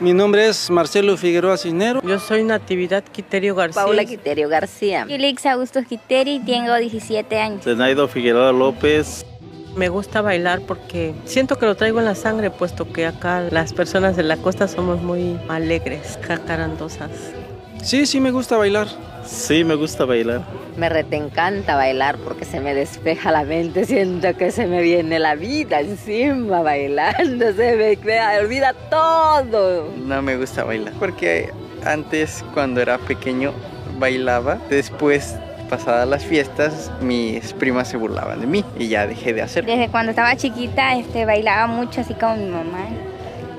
Mi nombre es Marcelo Figueroa Cisnero. Yo soy Natividad Quiterio García. Paula Quiterio García. Felix Augusto Quiteri, tengo 17 años. Zenaido Figueroa López. Me gusta bailar porque siento que lo traigo en la sangre, puesto que acá las personas de la costa somos muy alegres, jacarandosas. Sí, sí me gusta bailar. Sí, me gusta bailar. Me rete encanta bailar porque se me despeja la mente, siento que se me viene la vida encima bailando, se me, me olvida todo. No me gusta bailar porque antes cuando era pequeño bailaba, después pasadas las fiestas, mis primas se burlaban de mí y ya dejé de hacerlo. Desde cuando estaba chiquita este, bailaba mucho así como mi mamá.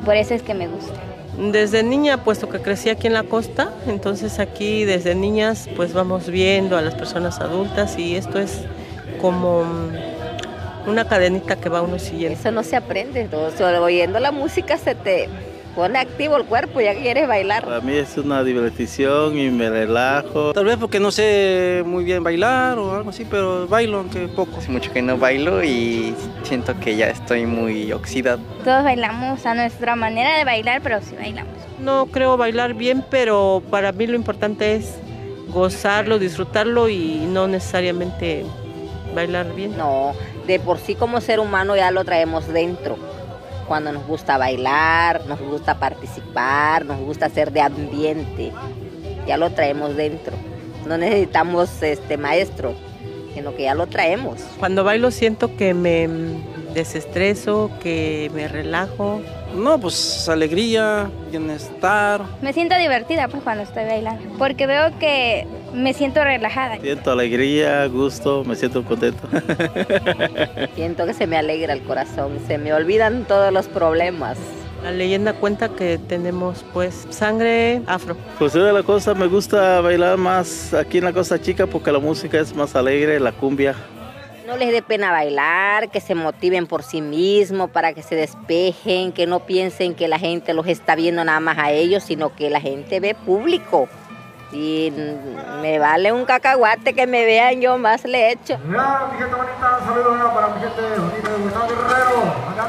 Por eso es que me gusta. Desde niña, puesto que crecí aquí en la costa, entonces aquí desde niñas pues vamos viendo a las personas adultas y esto es como una cadenita que va uno siguiendo. Eso no se aprende, solo oyendo la música se te pone activo el cuerpo, ya quieres bailar. Para mí es una diversión y me relajo. Tal vez porque no sé muy bien bailar o algo así, pero bailo aunque poco. Hace mucho que no bailo y siento que ya estoy muy oxidado. Todos bailamos a nuestra manera de bailar, pero sí bailamos. No creo bailar bien, pero para mí lo importante es gozarlo, disfrutarlo y no necesariamente bailar bien. No, de por sí como ser humano ya lo traemos dentro cuando nos gusta bailar, nos gusta participar, nos gusta ser de ambiente. Ya lo traemos dentro. No necesitamos este maestro, sino que ya lo traemos. Cuando bailo siento que me desestreso, que me relajo. No, pues alegría, bienestar. Me siento divertida pues cuando estoy bailando, porque veo que me siento relajada. Siento alegría, gusto, me siento contento. siento que se me alegra el corazón, se me olvidan todos los problemas. La leyenda cuenta que tenemos pues sangre afro. Pues de la costa me gusta bailar más aquí en la Costa Chica porque la música es más alegre, la cumbia. No les dé pena bailar, que se motiven por sí mismos, para que se despejen, que no piensen que la gente los está viendo nada más a ellos, sino que la gente ve público. Y me vale un cacahuate que me vean, yo más le echo. Mira, mi gente bonita, saludos para mi gente bonita de Gustavo Guerrero, acá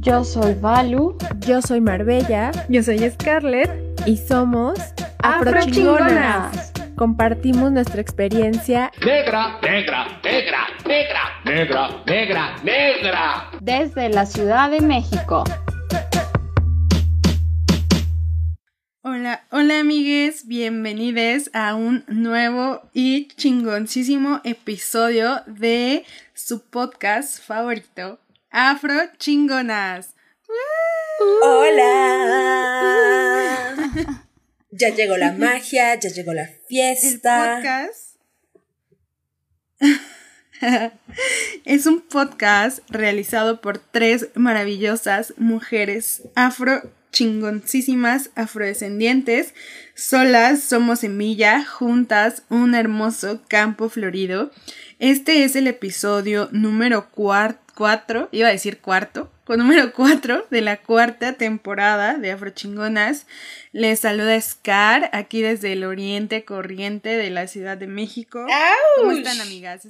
Yo soy Valu. Yo soy Marbella. Yo soy Scarlett. Y somos Afrochingonas. Compartimos nuestra experiencia negra, negra, negra, negra, negra, negra, negra. Desde la Ciudad de México. Hola, hola amigues, bienvenidos a un nuevo y chingoncísimo episodio de su podcast favorito, Afro Chingonas. Hola. Ya llegó la magia, ya llegó la fiesta. El podcast es un podcast realizado por tres maravillosas mujeres afro chingoncísimas afrodescendientes. Solas somos semilla, juntas un hermoso campo florido. Este es el episodio número 4, iba a decir cuarto, con número 4 de la cuarta temporada de Afrochingonas. Les saluda Scar, aquí desde el oriente corriente de la Ciudad de México. ¿Cómo están, amigas?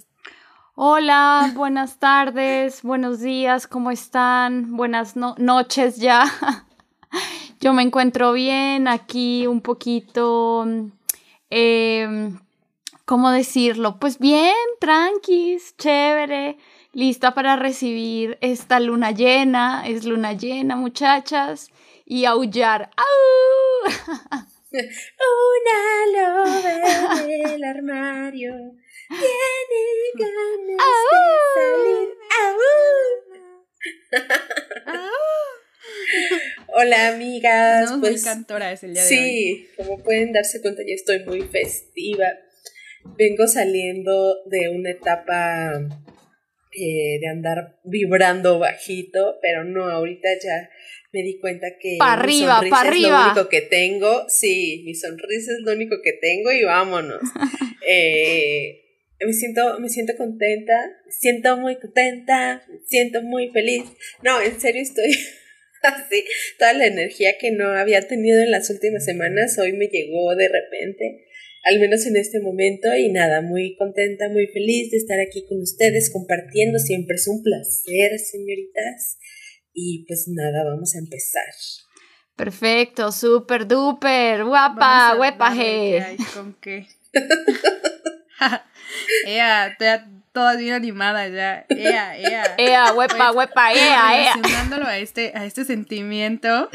Hola, buenas tardes, buenos días, ¿cómo están? Buenas noches ya. Yo me encuentro bien aquí un poquito, eh, ¿cómo decirlo? Pues bien, tranquis, chévere, lista para recibir esta luna llena, es luna llena muchachas, y aullar. ¡Au! Una loba del armario tiene ganas de salir. Hola amigas. No, pues, muy cantora es el día de sí, hoy. como pueden darse cuenta, ya estoy muy festiva. Vengo saliendo de una etapa eh, de andar vibrando bajito, pero no, ahorita ya me di cuenta que pa mi arriba, sonrisa pa es arriba. lo único que tengo. Sí, mi sonrisa es lo único que tengo y vámonos. eh, me siento, me siento contenta, me siento muy contenta, me siento muy feliz. No, en serio estoy así, toda la energía que no había tenido en las últimas semanas hoy me llegó de repente, al menos en este momento y nada, muy contenta, muy feliz de estar aquí con ustedes compartiendo, siempre es un placer, señoritas. Y pues nada, vamos a empezar. Perfecto, súper duper, guapa, huepaje. ¿Con qué? ea, todas bien animadas ya. Ea, ea. Ea, huepa, Pues, huepa, ea, ea. Relacionándolo a este, a este sentimiento,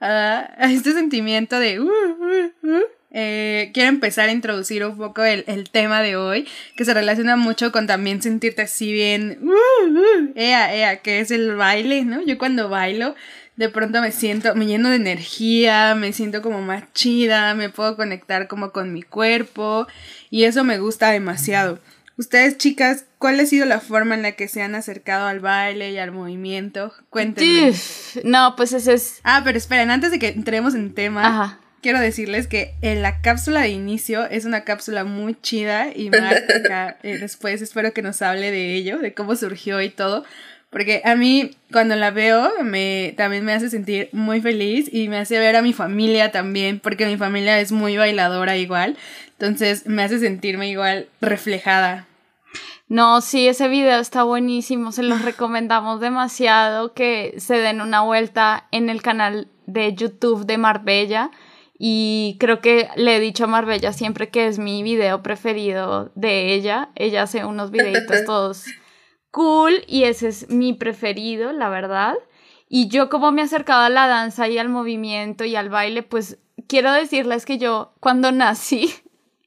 a, a este sentimiento de... uh, uh, uh, eh, quiero empezar a introducir un poco el, el, tema de hoy, que se relaciona mucho con también sentirte así bien, uh, uh, ea, ea, que es el baile, ¿no? Yo cuando bailo, de pronto me siento, me lleno de energía, me siento como más chida, me puedo conectar como con mi cuerpo y eso me gusta demasiado. Ustedes, chicas, ¿cuál ha sido la forma en la que se han acercado al baile y al movimiento? Cuéntenme. No, pues eso es... Ah, pero esperen, antes de que entremos en tema, Ajá. quiero decirles que en la cápsula de inicio es una cápsula muy chida y Mar acá, eh, después espero que nos hable de ello, de cómo surgió y todo. Porque a mí cuando la veo me también me hace sentir muy feliz y me hace ver a mi familia también, porque mi familia es muy bailadora igual. Entonces me hace sentirme igual reflejada. No, sí, ese video está buenísimo, se los recomendamos demasiado que se den una vuelta en el canal de YouTube de Marbella y creo que le he dicho a Marbella siempre que es mi video preferido de ella, ella hace unos videitos todos cool y ese es mi preferido, la verdad. Y yo como me he acercado a la danza y al movimiento y al baile, pues quiero decirles que yo cuando nací,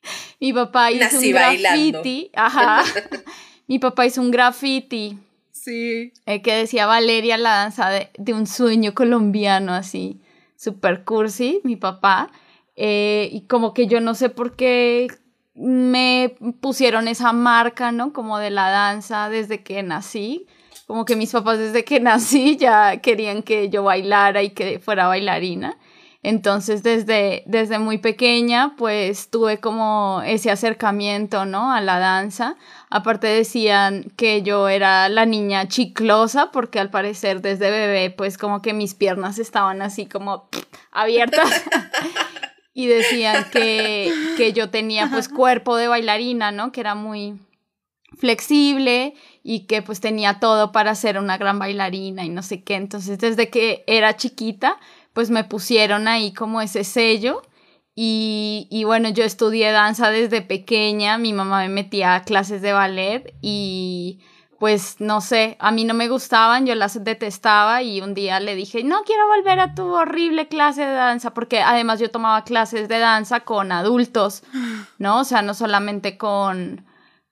mi papá hizo nací un graffiti, ajá, mi papá hizo un graffiti. Sí. Eh, que decía Valeria, la danza de, de un sueño colombiano, así, super cursi, mi papá. Eh, y como que yo no sé por qué me pusieron esa marca, ¿no? Como de la danza desde que nací. Como que mis papás desde que nací ya querían que yo bailara y que fuera bailarina. Entonces desde, desde muy pequeña pues tuve como ese acercamiento, ¿no? A la danza. Aparte decían que yo era la niña chiclosa porque al parecer desde bebé pues como que mis piernas estaban así como abiertas. y decían que, que yo tenía pues cuerpo de bailarina, ¿no? Que era muy flexible y que pues tenía todo para ser una gran bailarina y no sé qué. Entonces desde que era chiquita pues me pusieron ahí como ese sello y, y bueno, yo estudié danza desde pequeña, mi mamá me metía a clases de ballet y pues no sé, a mí no me gustaban, yo las detestaba y un día le dije, no quiero volver a tu horrible clase de danza, porque además yo tomaba clases de danza con adultos, ¿no? O sea, no solamente con,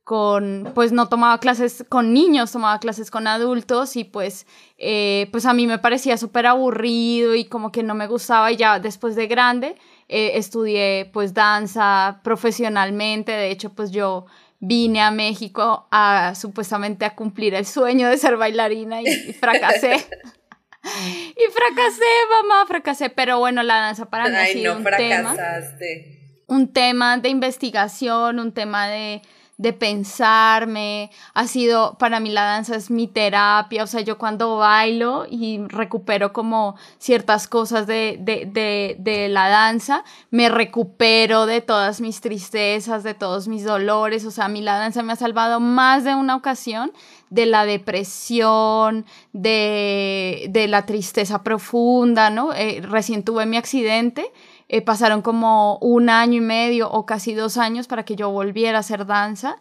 con, pues no tomaba clases con niños, tomaba clases con adultos y pues, eh, pues a mí me parecía súper aburrido y como que no me gustaba y ya después de grande eh, estudié pues danza profesionalmente, de hecho pues yo vine a México a supuestamente a cumplir el sueño de ser bailarina y, y fracasé. y fracasé, mamá, fracasé, pero bueno, la danza para mí Ay, ha sido no un fracasaste. tema, un tema de investigación, un tema de, de pensarme, ha sido, para mí la danza es mi terapia, o sea, yo cuando bailo y recupero como ciertas cosas de, de, de, de la danza, me recupero de todas mis tristezas, de todos mis dolores, o sea, a mí la danza me ha salvado más de una ocasión de la depresión, de, de la tristeza profunda, ¿no? Eh, recién tuve mi accidente, eh, pasaron como un año y medio o casi dos años para que yo volviera a hacer danza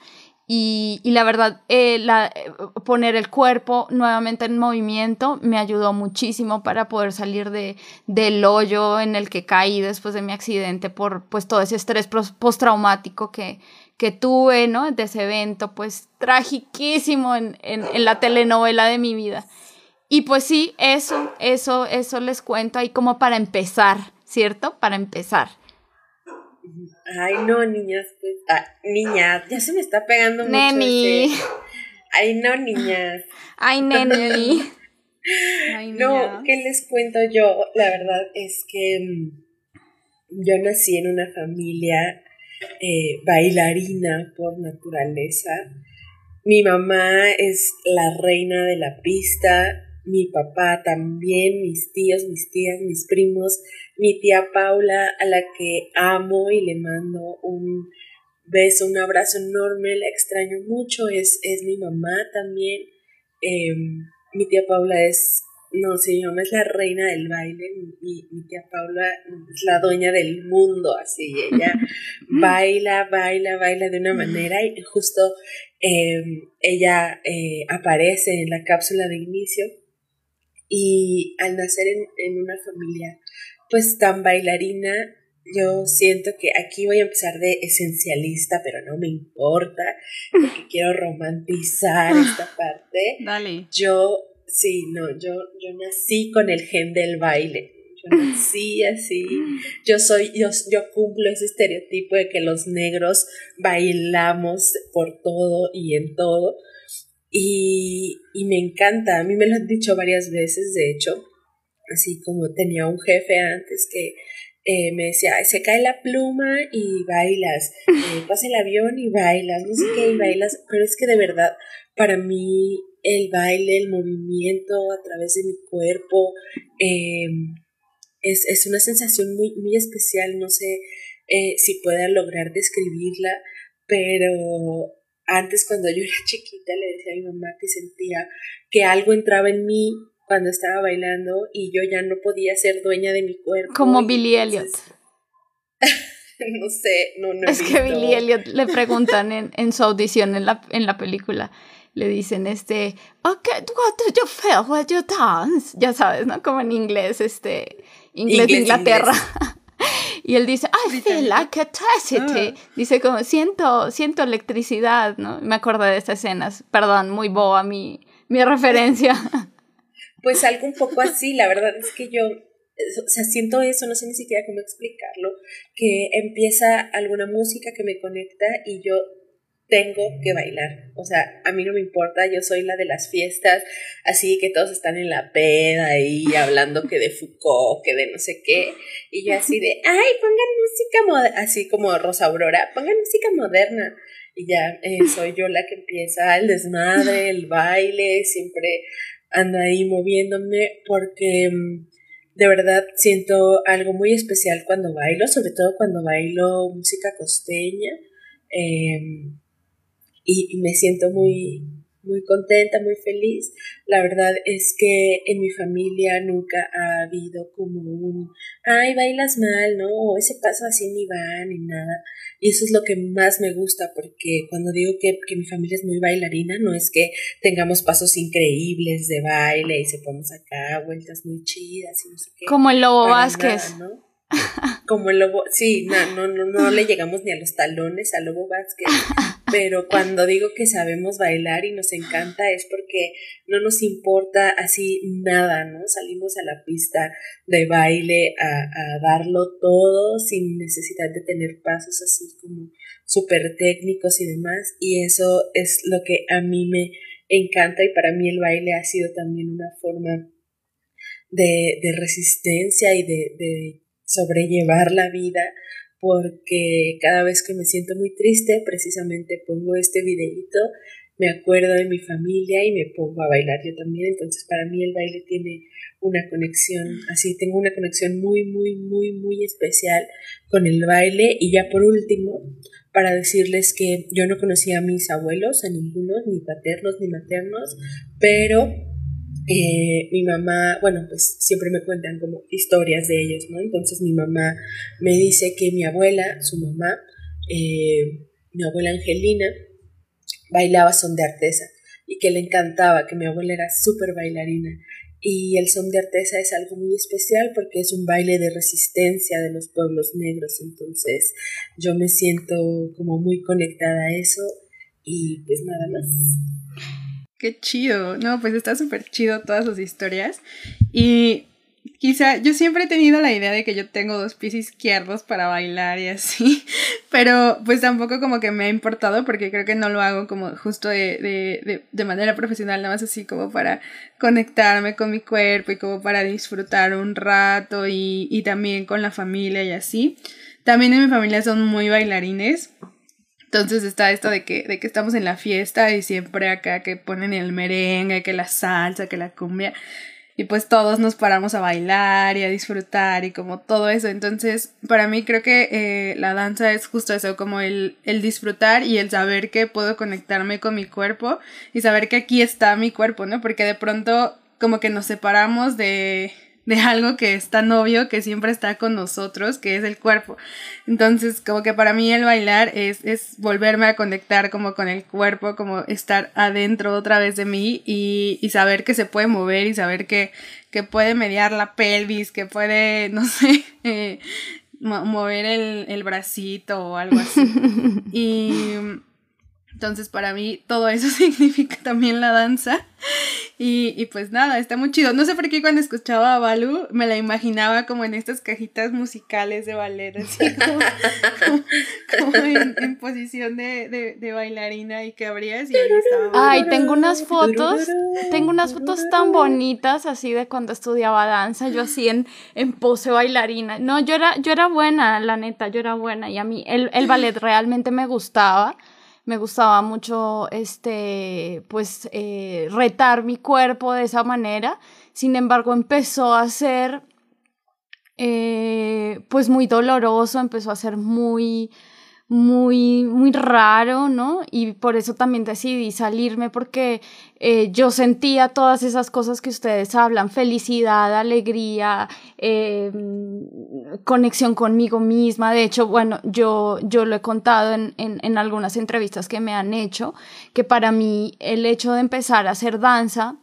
y, y la verdad, eh, eh, poner el cuerpo nuevamente en movimiento me ayudó muchísimo para poder salir de, del hoyo en el que caí después de mi accidente por pues todo ese estrés postraumático que, que tuve, ¿no? De ese evento, pues tragiquísimo en, en, en la telenovela de mi vida. Y pues sí, eso, eso, eso les cuento ahí como para empezar, ¿cierto? Para empezar. Ay, no, niñas, pues, ah, niñas, ya se me está pegando mucho Neni. ese- Ay, no, niñas. Ay, neni. Ay, No. ¿qué les cuento yo? La verdad es que mm, yo nací en una familia eh, bailarina por naturaleza. Mi mamá es la reina de la pista, mi papá también, mis tíos, mis tías, mis primos, mi tía Paula, a la que amo y le mando un beso, un abrazo enorme, la extraño mucho, es, es mi mamá también. Em, mi tía Paula es, no sé, mi mamá es la reina del baile, mi, mi tía Paula es la dueña del mundo, así, ella baila, baila, baila de una manera y justo em, ella eh, aparece en la cápsula de inicio y al nacer en, en una familia pues tan bailarina, yo siento que aquí voy a empezar de esencialista, pero no me importa, porque quiero romantizar esta parte. Dale. Yo, sí, no, yo, yo nací con el gen del baile. Yo nací así. Yo soy, yo, yo cumplo ese estereotipo de que los negros bailamos por todo y en todo. Y, y me encanta, a mí me lo han dicho varias veces, de hecho, así como tenía un jefe antes que eh, me decía, se cae la pluma y bailas, eh, pasa el avión y bailas, no sé qué, y bailas, pero es que de verdad, para mí el baile, el movimiento a través de mi cuerpo, em, es, es, una sensación muy, muy especial, no sé eh, si pueda lograr describirla, pero antes cuando yo era chiquita le decía a mi mamá que sentía que algo entraba en mí cuando estaba bailando y yo ya no podía ser dueña de mi cuerpo. Como Billy Elliot. no sé, no, no. Es que Billy Elliot le preguntan en, en, su audición en la, en la película, le dicen este, okay, what do you feel when you dance? Ya sabes, ¿no? Como en inglés, este, inglés, de Inglaterra. Y él dice, I feel like electricity. Ah. Dice como, siento, siento electricidad, ¿no? Me acuerdo de estas escenas. Perdón, muy boa mi, mi referencia. Pues algo un poco así, la verdad es que yo, o sea, siento eso, no sé ni siquiera cómo explicarlo, que empieza alguna música que me conecta y yo tengo que bailar. O sea, a mí no me importa, yo soy la de las fiestas, así que todos están en la peda ahí hablando que de Foucault, que de no sé qué, y yo así de, ay, pongan música, así como Rosa Aurora, pongan música moderna. Y ya eh, soy yo la que empieza el desmadre, el baile, siempre ando ahí moviéndome porque mm, de verdad siento algo muy especial cuando bailo, sobre todo cuando bailo música costeña em, y, me siento muy, muy contenta, muy feliz. La verdad es que en mi familia nunca ha habido como un, ay, bailas mal, ¿no? O ese paso así ni va, ni nada. Y eso es lo que más me gusta, porque cuando digo que, que mi familia es muy bailarina, no es que tengamos pasos increíbles de baile y se ponemos acá vueltas muy chidas y no sé qué. Como el Lobo Vázquez. ¿no? Como el lobo, sí, no, no, no, no le llegamos ni a los talones al lobo Vázquez, pero cuando digo que sabemos bailar y nos encanta es porque no nos importa así nada, ¿no? Salimos a la pista de baile a, a darlo todo sin necesidad de tener pasos así como súper técnicos y demás, y eso es lo que a mí me encanta y para mí el baile ha sido también una forma de, de resistencia y de, de sobrellevar la vida porque cada vez que me siento muy triste precisamente pongo este videito, me acuerdo de mi familia y me pongo a bailar yo también, entonces para mí el baile tiene una conexión, así tengo una conexión muy, muy, muy, muy especial con el baile. Y ya por último, para decirles que yo no conocía a mis abuelos, a ninguno, ni paternos ni maternos, pero eh, mi mamá, bueno, pues siempre me cuentan como historias de ellos, ¿no? Entonces mi mamá me dice que mi abuela, su mamá, eh, mi abuela Angelina, bailaba son de artesa y que le encantaba, que mi abuela era súper bailarina. Y el son de artesa es algo muy especial porque es un baile de resistencia de los pueblos negros. Entonces yo me siento como muy conectada a eso y pues nada más. Qué chido. No, pues está súper chido todas sus historias. Y quizá yo siempre he tenido la idea de que yo tengo dos pies izquierdos para bailar y así, pero pues tampoco como que me ha importado porque creo que no lo hago como justo de, de, de, manera profesional, nada más así como para conectarme con mi cuerpo y como para disfrutar un rato y, y también con la familia y así. también en mi familia son muy bailarines. Entonces está esto de que, de que estamos en la fiesta y siempre acá que ponen el merengue, que la salsa, que la cumbia. Y pues todos nos paramos a bailar y a disfrutar y como todo eso. Entonces, para mí creo que eh, la danza es justo eso, como el, el disfrutar y el saber que puedo conectarme con mi cuerpo y saber que aquí está mi cuerpo, ¿no? Porque de pronto como que nos separamos de, de algo que es tan obvio que siempre está con nosotros, que es el cuerpo. Entonces, como que para mí el bailar es, es volverme a conectar como con el cuerpo, como estar adentro otra vez de mí y, y saber que se puede mover y saber que, que puede mediar la pelvis, que puede, no sé, eh, mover el, el bracito o algo así. y entonces para mí todo eso significa también la danza. Y, y, pues nada, está muy chido. No sé por qué cuando escuchaba a Balu me la imaginaba como en estas cajitas musicales de ballet, así como, en, posición de, de, bailarina y que abrías y ahí estaba. Ay, tengo unas fotos, tengo unas fotos tan bonitas así de cuando estudiaba danza, yo así en, en pose bailarina. No, yo era, yo era buena, la neta, yo era buena y a mí el, el ballet realmente me gustaba me gustaba mucho este pues eh, retar mi cuerpo de esa manera sin embargo empezó a ser eh, pues muy doloroso empezó a ser muy muy, muy raro, ¿no? Y por eso también decidí salirme porque eh, yo sentía todas esas cosas que ustedes hablan, felicidad, alegría, eh, conexión conmigo misma. De hecho, bueno, yo, yo lo he contado en, en, en algunas entrevistas que me han hecho, que para mí el hecho de empezar a hacer danza,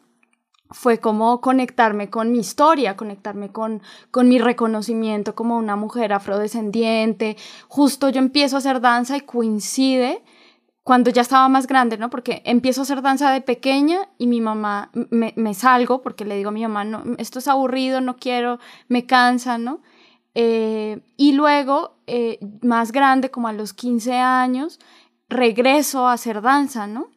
fue como conectarme con mi historia, conectarme con, con mi reconocimiento como una mujer afrodescendiente. Justo yo empiezo a hacer danza y coincide cuando ya estaba más grande, ¿no? Porque empiezo a hacer danza de pequeña y mi mamá, me, me salgo porque le digo a mi mamá, no, esto es aburrido, no quiero, me cansa, ¿no? Eh, y luego, eh, más grande, como a los 15 años, regreso a hacer danza, ¿no?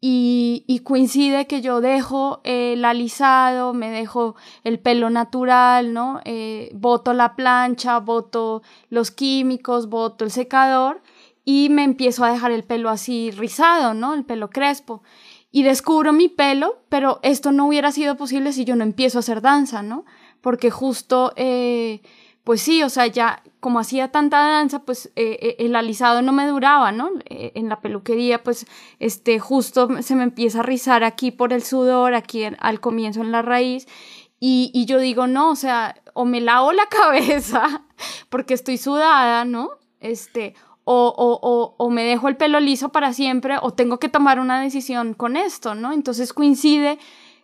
Y, coincide que yo dejo el alisado, me dejo el pelo natural, ¿no? Eh, boto la plancha, boto los químicos, boto el secador y me empiezo a dejar el pelo así rizado, ¿no? El pelo crespo. Y descubro mi pelo, pero esto no hubiera sido posible si yo no empiezo a hacer danza, ¿no? Porque justo eh, pues sí, o sea, ya como hacía tanta danza, pues eh, eh, el alisado no me duraba, ¿no? Eh, en la peluquería, pues, este, justo se me empieza a rizar aquí por el sudor, aquí al comienzo en la raíz, y, y yo digo, no, o sea, o me lavo la cabeza porque estoy sudada, ¿no? Este, o, o, o, o, me dejo el pelo liso para siempre, o tengo que tomar una decisión con esto, ¿no? Entonces coincide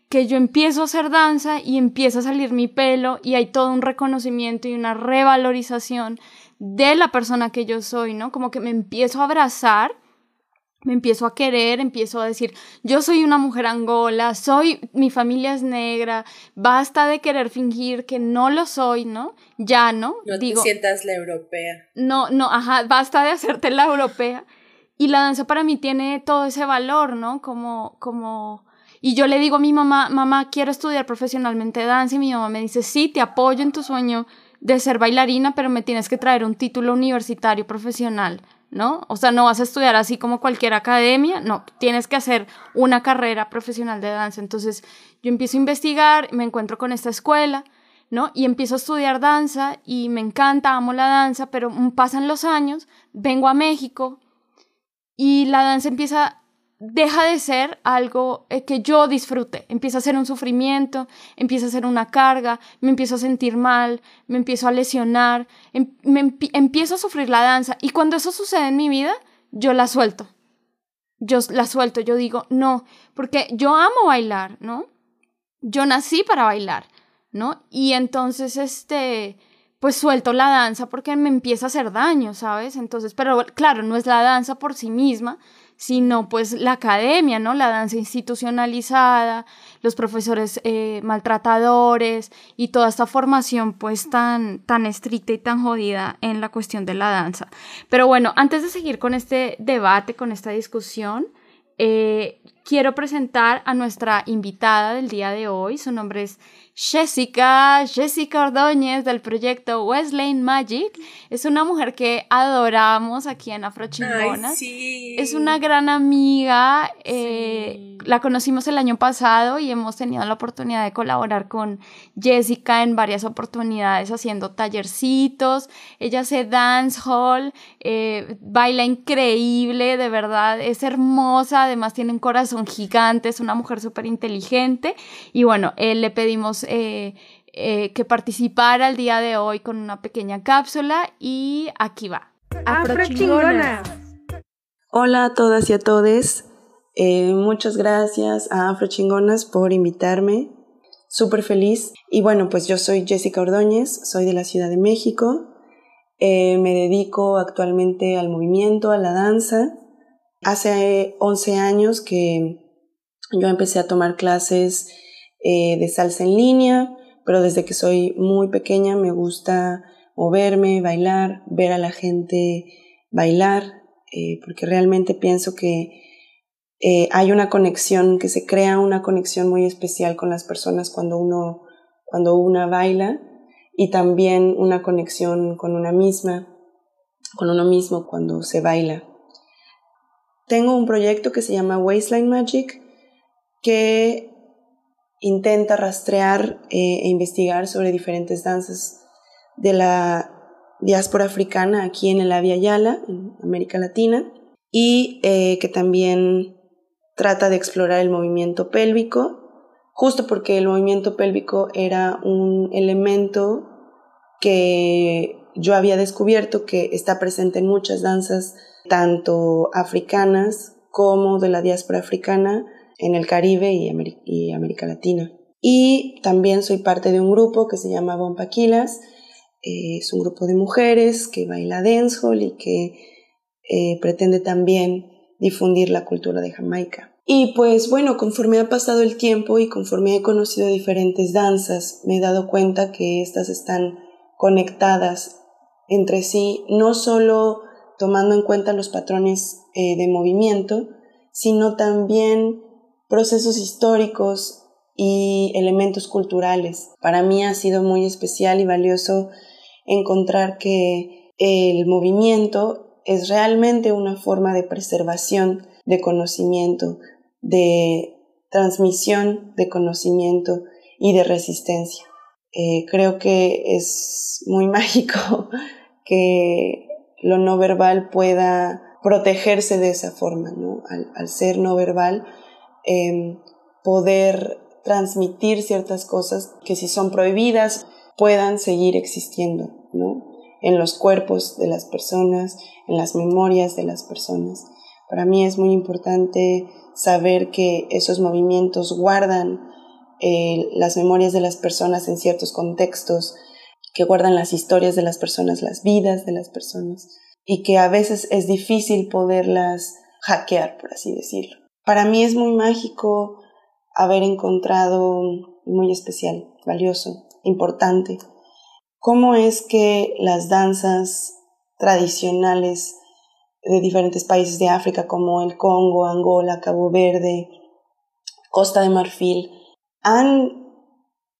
que yo empiezo a hacer danza y empieza a salir mi pelo y hay todo un reconocimiento y una revalorización de la persona que yo soy, ¿no? Como que me empiezo a abrazar, me empiezo a querer, empiezo a decir, yo soy una mujer angola, soy, mi familia es negra, basta de querer fingir que no lo soy, ¿no? Ya, ¿no? No Digo, te sientas la europea. No, no, ajá, basta de hacerte la europea. Y la danza para mí tiene todo ese valor, ¿no? Como, como, y yo le digo a mi mamá, mamá, quiero estudiar profesionalmente danza y mi mamá me dice, sí, te apoyo en tu sueño de ser bailarina, pero me tienes que traer un título universitario profesional, ¿no? O sea, no vas a estudiar así como cualquier academia, no, tienes que hacer una carrera profesional de danza. Entonces yo empiezo a investigar, me encuentro con esta escuela, ¿no? Y empiezo a estudiar danza y me encanta, amo la danza, pero pasan los años, vengo a México y la danza empieza deja de ser algo eh, que yo disfrute, empieza a ser un sufrimiento, empieza a ser una carga, me empiezo a sentir mal, me empiezo a lesionar, em, me empiezo a sufrir la danza y cuando eso sucede en mi vida, yo la suelto. Yo la suelto, yo digo, no, porque yo amo bailar, ¿no? Yo nací para bailar, ¿no? Y entonces, este, pues suelto la danza porque me empieza a hacer daño, ¿sabes? Entonces, pero claro, no es la danza por sí misma, sino pues la academia, ¿no? La danza institucionalizada, los profesores eh, maltratadores y toda esta formación pues tan, tan estricta y tan jodida en la cuestión de la danza. Pero bueno, antes de seguir con este debate, con esta discusión, eh, quiero presentar a nuestra invitada del día de hoy. Su nombre es Jessica, Jessica Ordóñez del proyecto Wesleyan Magic. Es una mujer que adoramos aquí en Afro sí. Es una gran amiga. Eh, la conocimos el año pasado y hemos tenido la oportunidad de colaborar con Jessica en varias oportunidades haciendo tallercitos. Ella hace dancehall, eh, baila increíble, de verdad, es hermosa, además tiene un corazón gigante, es una mujer súper inteligente. Y bueno, eh, le pedimos eh, eh, que participara el día de hoy con una pequeña cápsula y aquí va. Hola a todas y a todos. Eh, muchas gracias a Afrochingonas por invitarme. Súper feliz. Y bueno, pues yo soy Jessica Ordóñez, soy de la Ciudad de México. me dedico actualmente al movimiento, a la danza. Hace 11 años que yo empecé a tomar clases eh, de salsa en línea, pero desde que soy muy pequeña me gusta moverme, bailar, ver a la gente bailar, eh, porque realmente pienso que eh, hay una conexión, que se crea una conexión muy especial con las personas cuando uno, cuando una baila y también una conexión con una misma, con uno mismo cuando se baila. Tengo un proyecto que se llama Waistline Magic que intenta rastrear eh, e investigar sobre diferentes danzas de la diáspora africana aquí en el Avia Yala, en América Latina, y eh, que también trata de explorar el movimiento pélvico, justo porque el movimiento pélvico era un elemento que yo había descubierto que está presente en muchas danzas, tanto africanas como de la diáspora africana, en el Caribe y, América Latina. Y también soy parte de un grupo que se llama Bompaquilas. Eh, es un grupo de mujeres que baila dancehall y que eh, pretende también difundir la cultura de Jamaica. Y pues bueno, conforme ha pasado el tiempo y conforme he conocido diferentes danzas, me he dado cuenta que estas están conectadas entre sí, no solo tomando en cuenta los patrones eh, de movimiento, sino también procesos históricos y elementos culturales. Para mí ha sido muy especial y valioso encontrar que el movimiento es realmente una forma de preservación de conocimiento, de transmisión de conocimiento y de resistencia. Eh, creo que es muy mágico que lo no verbal pueda protegerse de esa forma, ¿no? Al, al ser no verbal, Em, poder transmitir ciertas cosas que si son prohibidas puedan seguir existiendo, ¿no? En los cuerpos de las personas, en las memorias de las personas. Para mí es muy importante saber que esos movimientos guardan eh, las memorias de las personas en ciertos contextos, que guardan las historias de las personas, las vidas de las personas, y que a veces es difícil poderlas hackear, por así decirlo. Para mí es muy mágico haber encontrado, muy especial, valioso, importante, cómo es que las danzas tradicionales de diferentes países de África como el Congo, Angola, Cabo Verde, Costa de Marfil, han,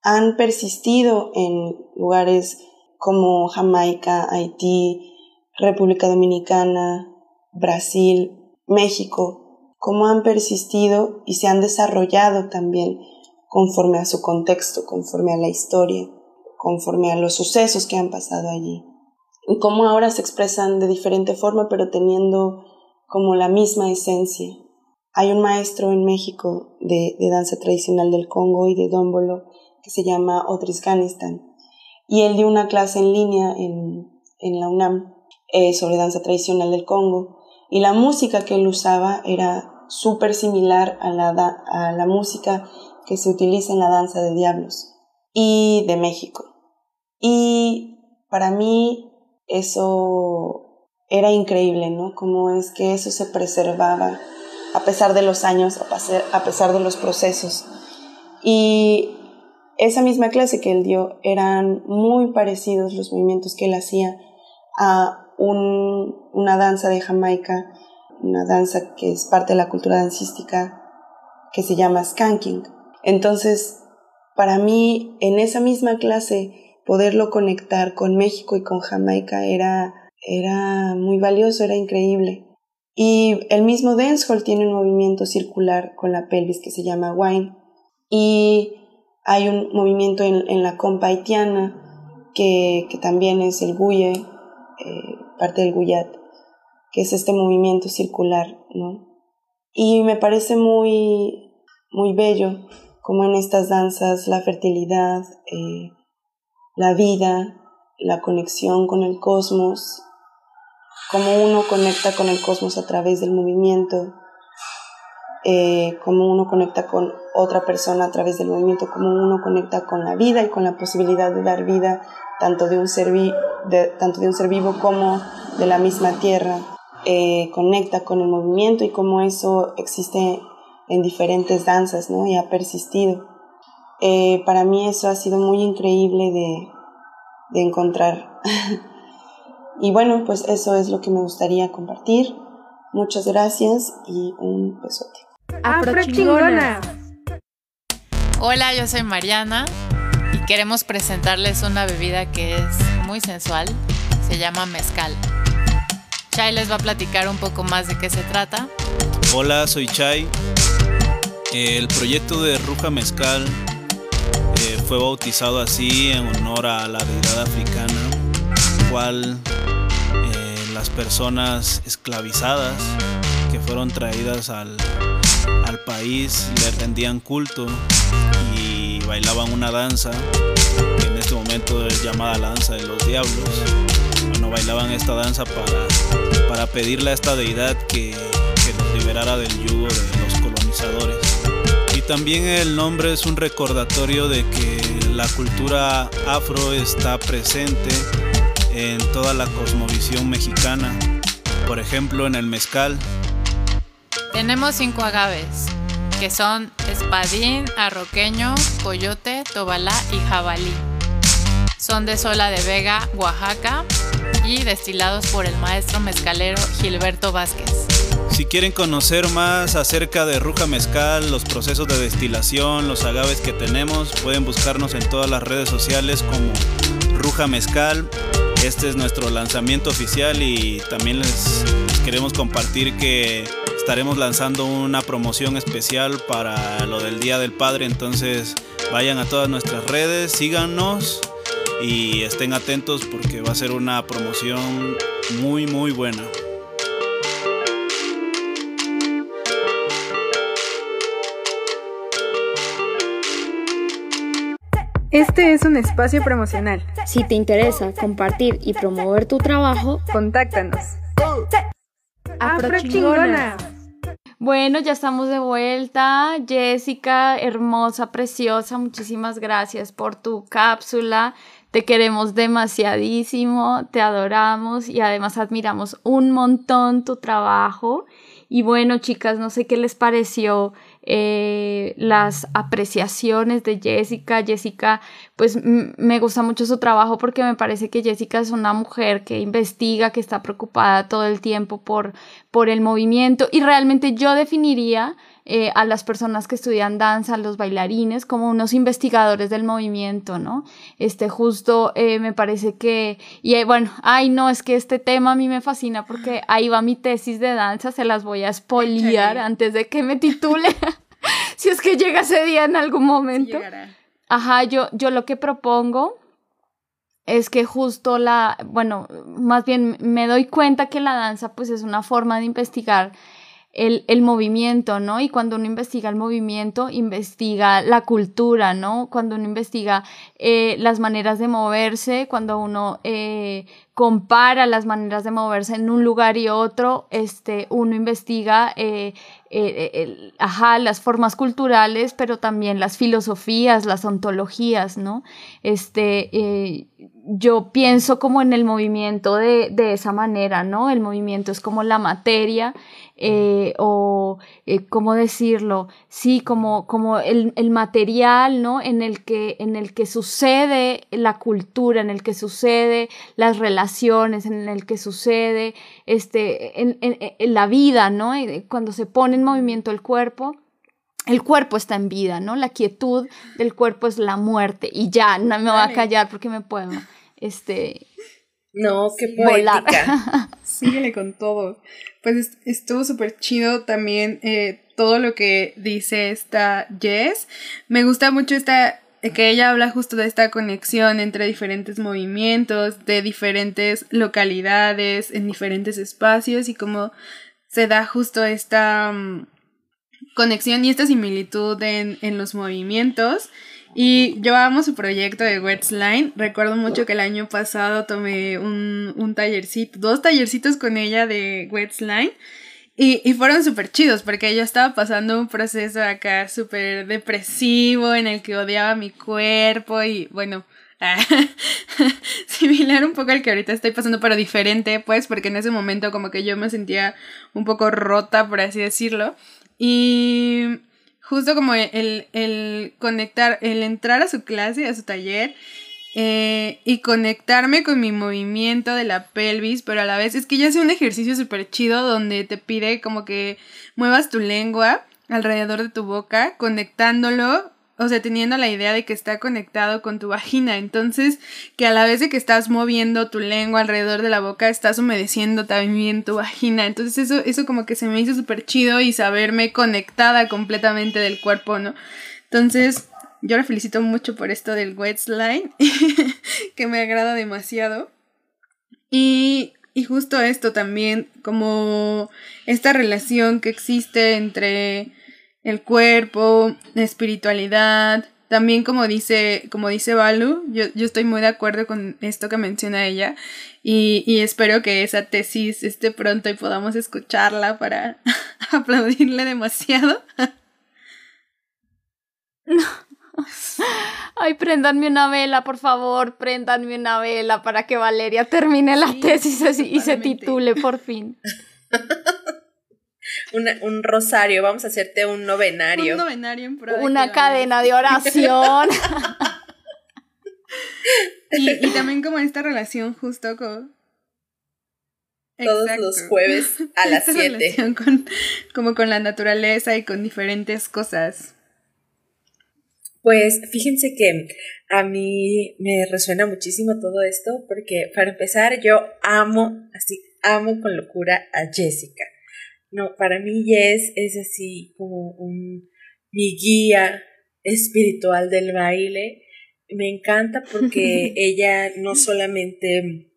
han persistido en lugares como Jamaica, Haití, República Dominicana, Brasil, México, cómo han persistido y se han desarrollado también conforme a su contexto, conforme a la historia, conforme a los sucesos que han pasado allí. Y cómo ahora se expresan de diferente forma, pero teniendo como la misma esencia. Hay un maestro en México de, danza tradicional del Congo y de Dómbolo que se llama Otris Ghanistan. Y él dio una clase en línea en, la UNAM eh, sobre danza tradicional del Congo. Y la música que él usaba era súper similar a la, a la música que se utiliza en la danza de diablos y de México. Y para mí eso era increíble, ¿no? Como es que eso se preservaba a pesar de los años, a pesar de los procesos. Y esa misma clase que él dio eran muy parecidos los movimientos que él hacía a un, una danza de Jamaica una danza que es parte de la cultura dancística que se llama skanking. Entonces, para mí, en esa misma clase, poderlo conectar con México y con Jamaica era, era muy valioso, era increíble. Y el mismo dancehall tiene un movimiento circular con la pelvis que se llama wine. Y hay un movimiento en, la compa haitiana que, que, también es el guye, eh, parte del guyat, que es este movimiento circular, ¿no? Y me parece muy, muy bello como en estas danzas la fertilidad, eh, la vida, la conexión con el cosmos, cómo uno conecta con el cosmos a través del movimiento, eh, cómo uno conecta con otra persona a través del movimiento, cómo uno conecta con la vida y con la posibilidad de dar vida tanto de un ser, tanto de un ser vivo como de la misma tierra. Eh, conecta con el movimiento y cómo eso existe en diferentes danzas ¿no? y ha persistido. Eh, para mí eso ha sido muy increíble de, de encontrar. y bueno, pues eso es lo que me gustaría compartir. Muchas gracias y un besote. Hola, yo soy Mariana y queremos presentarles una bebida que es muy sensual. Se llama mezcal. Chai les va a platicar un poco más de qué se trata. Hola, soy Chai. El proyecto de Ruja Mezcal eh, fue bautizado así en honor a la deidad africana, cual eh, las personas esclavizadas que fueron traídas al, al país le rendían culto y bailaban una danza que en este momento es llamada la danza de los diablos. Bueno, bailaban esta danza para, para pedirle a esta deidad que, que nos liberara del yugo de los colonizadores. Y también el nombre es un recordatorio de que la cultura afro está presente en toda la cosmovisión mexicana. Por ejemplo, en el mezcal. Tenemos cinco agaves, que son espadín, arroqueño, coyote, tobalá y jabalí. Son de Sola de Vega, Oaxaca y destilados por el maestro mezcalero Gilberto Vázquez. Si quieren conocer más acerca de Ruja Mezcal, los procesos de destilación, los agaves que tenemos, pueden buscarnos en todas las redes sociales como Ruja Mezcal. Este es nuestro lanzamiento oficial y también les queremos compartir que estaremos lanzando una promoción especial para lo del Día del Padre, entonces vayan a todas nuestras redes, síganos y estén atentos porque va a ser una promoción muy muy buena. Este es un espacio promocional. Si te interesa compartir y promover tu trabajo, contáctanos. Afrochingona. Bueno, ya estamos de vuelta. Jessica, hermosa, preciosa, muchísimas gracias por tu cápsula. Te queremos demasiadísimo, te adoramos y además admiramos un montón tu trabajo. Y bueno, chicas, no sé qué les pareció eh, las apreciaciones de Jessica. Jessica, pues me gusta mucho su trabajo porque me parece que Jessica es una mujer que investiga, que está preocupada todo el tiempo por, por el movimiento y realmente yo definiría eh, a las personas que estudian danza, los bailarines, como unos investigadores del movimiento, ¿no? Este justo eh, me parece que, y bueno, ay no, es que este tema a mí me fascina porque ahí va mi tesis de danza, se las voy a espoliar antes de que me titule, si es que llega ese día en algún momento. Ajá, yo, yo lo que propongo es que justo la, bueno, más bien me doy cuenta que la danza pues es una forma de investigar el, el, movimiento, ¿no? Y cuando uno investiga el movimiento, investiga la cultura, ¿no? Cuando uno investiga eh, las maneras de moverse, cuando uno eh, compara las maneras de moverse en un lugar y otro, este, uno investiga eh, ajá, las formas culturales, pero también las filosofías, las ontologías, ¿no? Este, yo pienso como en el movimiento de, de esa manera, ¿no? El movimiento es como la materia eh, o, eh, ¿cómo decirlo? Sí, como, como el, el, material, ¿no? En el, que, en el que sucede la cultura, en el que sucede las relaciones, en el que sucede este, en, en, en la vida, ¿no? Cuando se pone en movimiento el cuerpo el cuerpo está en vida, ¿no? La quietud del cuerpo es la muerte y ya, no me voy a callar porque me puedo, este... No, qué volar. Síguele con todo. Pues estuvo súper chido también eh, todo lo que dice esta Jess. Me gusta mucho esta que ella habla justo de esta conexión entre diferentes movimientos, de diferentes localidades, en diferentes espacios y cómo se da justo esta mm, conexión y esta similitud en, en los movimientos. Y yo amo su proyecto de Wetsline. Recuerdo mucho que el año pasado tomé un, un tallercito, dos tallercitos con ella de Wetsline. Y, y fueron súper chidos porque ella estaba pasando un proceso acá súper depresivo en el que odiaba mi cuerpo y bueno, similar un poco al que ahorita estoy pasando, pero diferente, pues, porque en ese momento como que yo me sentía un poco rota, por así decirlo. Y justo como el, el conectar, el entrar a su clase, a su taller, eh, y conectarme con mi movimiento de la pelvis, pero a la vez es que ella hace un ejercicio súper chido donde te pide como que muevas tu lengua alrededor de tu boca, conectándolo o sea, teniendo la idea de que está conectado con tu vagina. Entonces, que a la vez de que estás moviendo tu lengua alrededor de la boca, estás humedeciendo también tu vagina. Entonces, eso, eso como que se me hizo súper chido y saberme conectada completamente del cuerpo, ¿no? Entonces, yo la felicito mucho por esto del wet slide, que me agrada demasiado. Y, y justo esto también, como esta relación que existe entre el cuerpo, la espiritualidad, también como dice, como dice Balu, yo, yo estoy muy de acuerdo con esto que menciona ella y, y espero que esa tesis esté pronto y podamos escucharla para aplaudirle demasiado. No. Ay, préndanme una vela, por favor, préndanme una vela para que Valeria termine la tesis y se titule por fin. un rosario, vamos a hacerte un novenario. Un novenario en pro Una cadena de oración. y, también como esta relación justo con... Todos los jueves a las 7. como con la naturaleza y con diferentes cosas. Pues fíjense que a mí me resuena muchísimo todo esto porque para empezar yo amo, así, amo con locura a Jessica. No, para mí Jess es así como un, mi guía espiritual del baile. Me encanta porque ella no solamente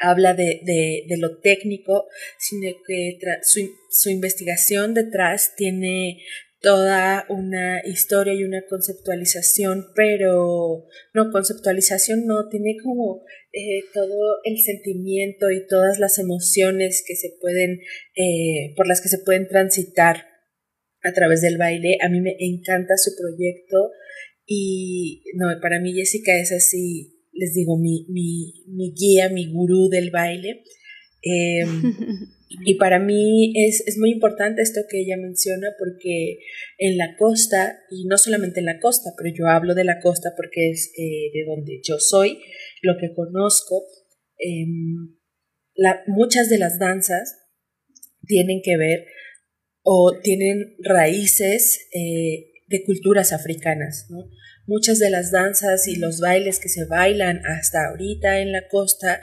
habla de, de, lo técnico, sino que su, su investigación detrás tiene toda una historia y una conceptualización, pero no, conceptualización no, tiene como eh, todo el sentimiento y todas las emociones que se pueden, eh, por las que se pueden transitar a través del baile. A mí me encanta su proyecto y no, para mí Jessica es así, les digo, mi, mi, mi guía, mi gurú del baile. Em, Y para mí es, es, muy importante esto que ella menciona porque en la costa, y no solamente en la costa, pero yo hablo de la costa porque es eh, de donde yo soy, lo que conozco, la, muchas de las danzas tienen que ver o tienen raíces eh, de culturas africanas, ¿no? Muchas de las danzas y los bailes que se bailan hasta ahorita en la costa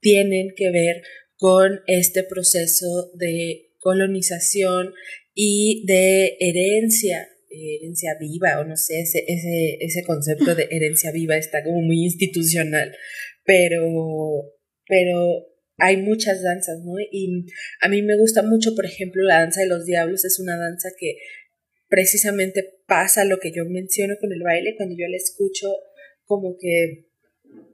tienen que ver con este proceso de colonización y de herencia, herencia viva, o no sé, ese, ese, ese concepto de herencia viva está como muy institucional, pero, pero hay muchas danzas, ¿no? Y a mí me gusta mucho, por ejemplo, la danza de los diablos, es una danza que precisamente pasa lo que yo menciono con el baile, cuando yo la escucho, como que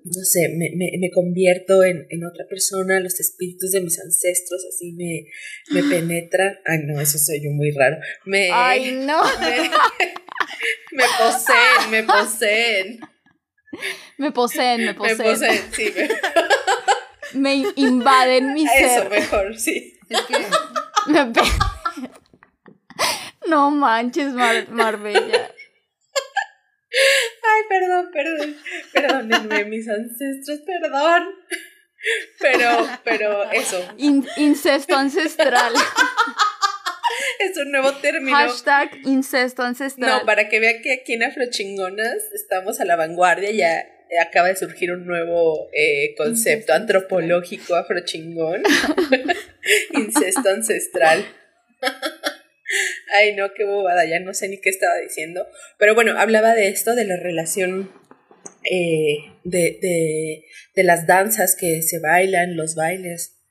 no sé, me, me, me convierto en, en, otra persona, los espíritus de mis ancestros así me, me penetran. Ay, no, eso soy yo muy raro. Me, Ay, no. Me, poseen, me poseen. Me poseen, me poseen. Me poseen, sí. Me, invaden mi ser. Eso, mejor, sí. Es que... Me no manches, Mar Marbella. Ay, perdón, perdón. Perdónenme, mis ancestros, perdón. Pero, pero eso. incesto ancestral. es un nuevo término. Hashtag incesto ancestral. No, para que vean que aquí en Afrochingonas estamos a la vanguardia, ya acaba de surgir un nuevo eh, concepto antropológico afrochingón. Incesto ancestral. Ay, no, qué bobada, ya no sé ni qué estaba diciendo. Pero bueno, hablaba de esto, de la relación eh, de, de, de las danzas que se bailan, los bailes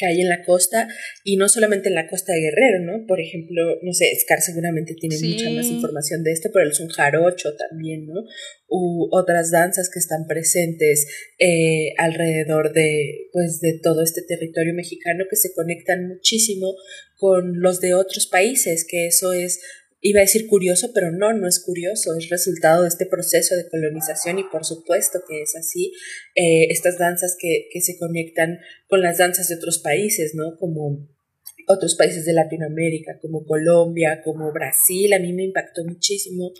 que hay en la costa y no solamente en la costa de Guerrero, ¿no? Por ejemplo, no sé, Scar seguramente tiene mucha más información de esto, pero el son jarocho también, ¿no? U otras danzas que están presentes eh, alrededor de, pues, de todo este territorio mexicano que se conectan muchísimo con los de otros países, que eso es Iba a decir curioso, pero no, no es curioso, es resultado de este proceso de colonización y por supuesto que es así. Eh, estas danzas que, que se conectan con las danzas de otros países, ¿no? Como otros países de Latinoamérica, como Colombia, como Brasil. A mí me impactó muchísimo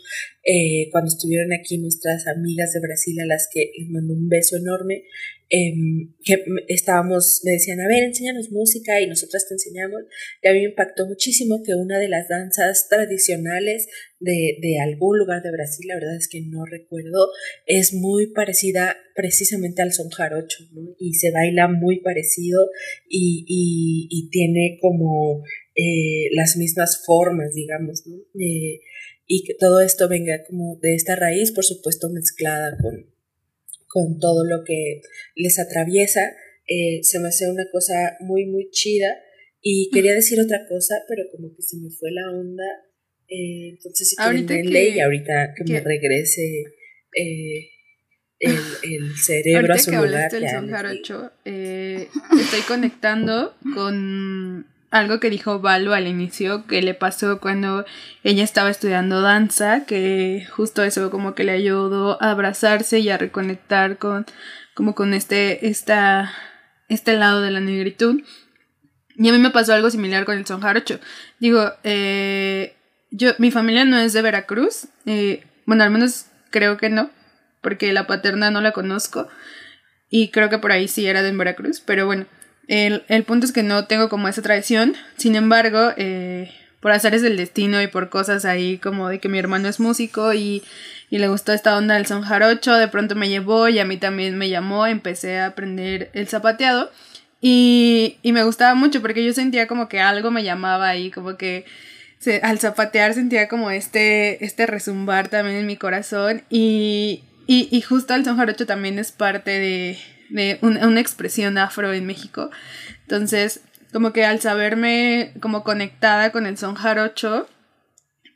eh, cuando estuvieron aquí nuestras amigas de Brasil, a las que les mando un beso enorme. Em, que estábamos, me decían, a ver, enséñanos música y nosotras te enseñamos. Y a mí me impactó muchísimo que una de las danzas tradicionales de, de algún lugar de Brasil, la verdad es que no recuerdo, es muy parecida precisamente al son jarocho, ¿no? Y se baila muy parecido y, y, y tiene como eh, las mismas formas, digamos, ¿no? Eh, y que todo esto venga como de esta raíz, por supuesto, mezclada con, con todo lo que les atraviesa. Eh, se me hace una cosa muy, muy chida. Y quería decir otra cosa, pero como que se me fue la onda. Eh, entonces, si quieren y ahorita que, me regrese eh, el, el, cerebro a su que lugar. Del son jarocho, eh, estoy conectando con algo que dijo Valo al inicio, que le pasó cuando ella estaba estudiando danza, que justo eso como que le ayudó a abrazarse y a reconectar con, como con este, esta, este lado de la negritud. Y a mí me pasó algo similar con el son jarocho. Digo, eh, yo, mi familia no es de Veracruz, eh, bueno, al menos creo que no, porque la paterna no la conozco, y creo que por ahí sí era de Veracruz, pero bueno, el, el, punto es que no tengo como esa tradición. Sin embargo, eh, por azares del destino y por cosas ahí como de que mi hermano es músico y, y, le gustó esta onda del son jarocho, de pronto me llevó y a mí también me llamó, empecé a aprender el zapateado y, y me gustaba mucho porque yo sentía como que algo me llamaba ahí, como que se, al zapatear sentía como este, este resumbar también en mi corazón y, y, y justo el son jarocho también es parte de de una, una expresión afro en México. Entonces, como que al saberme como conectada con el son jarocho,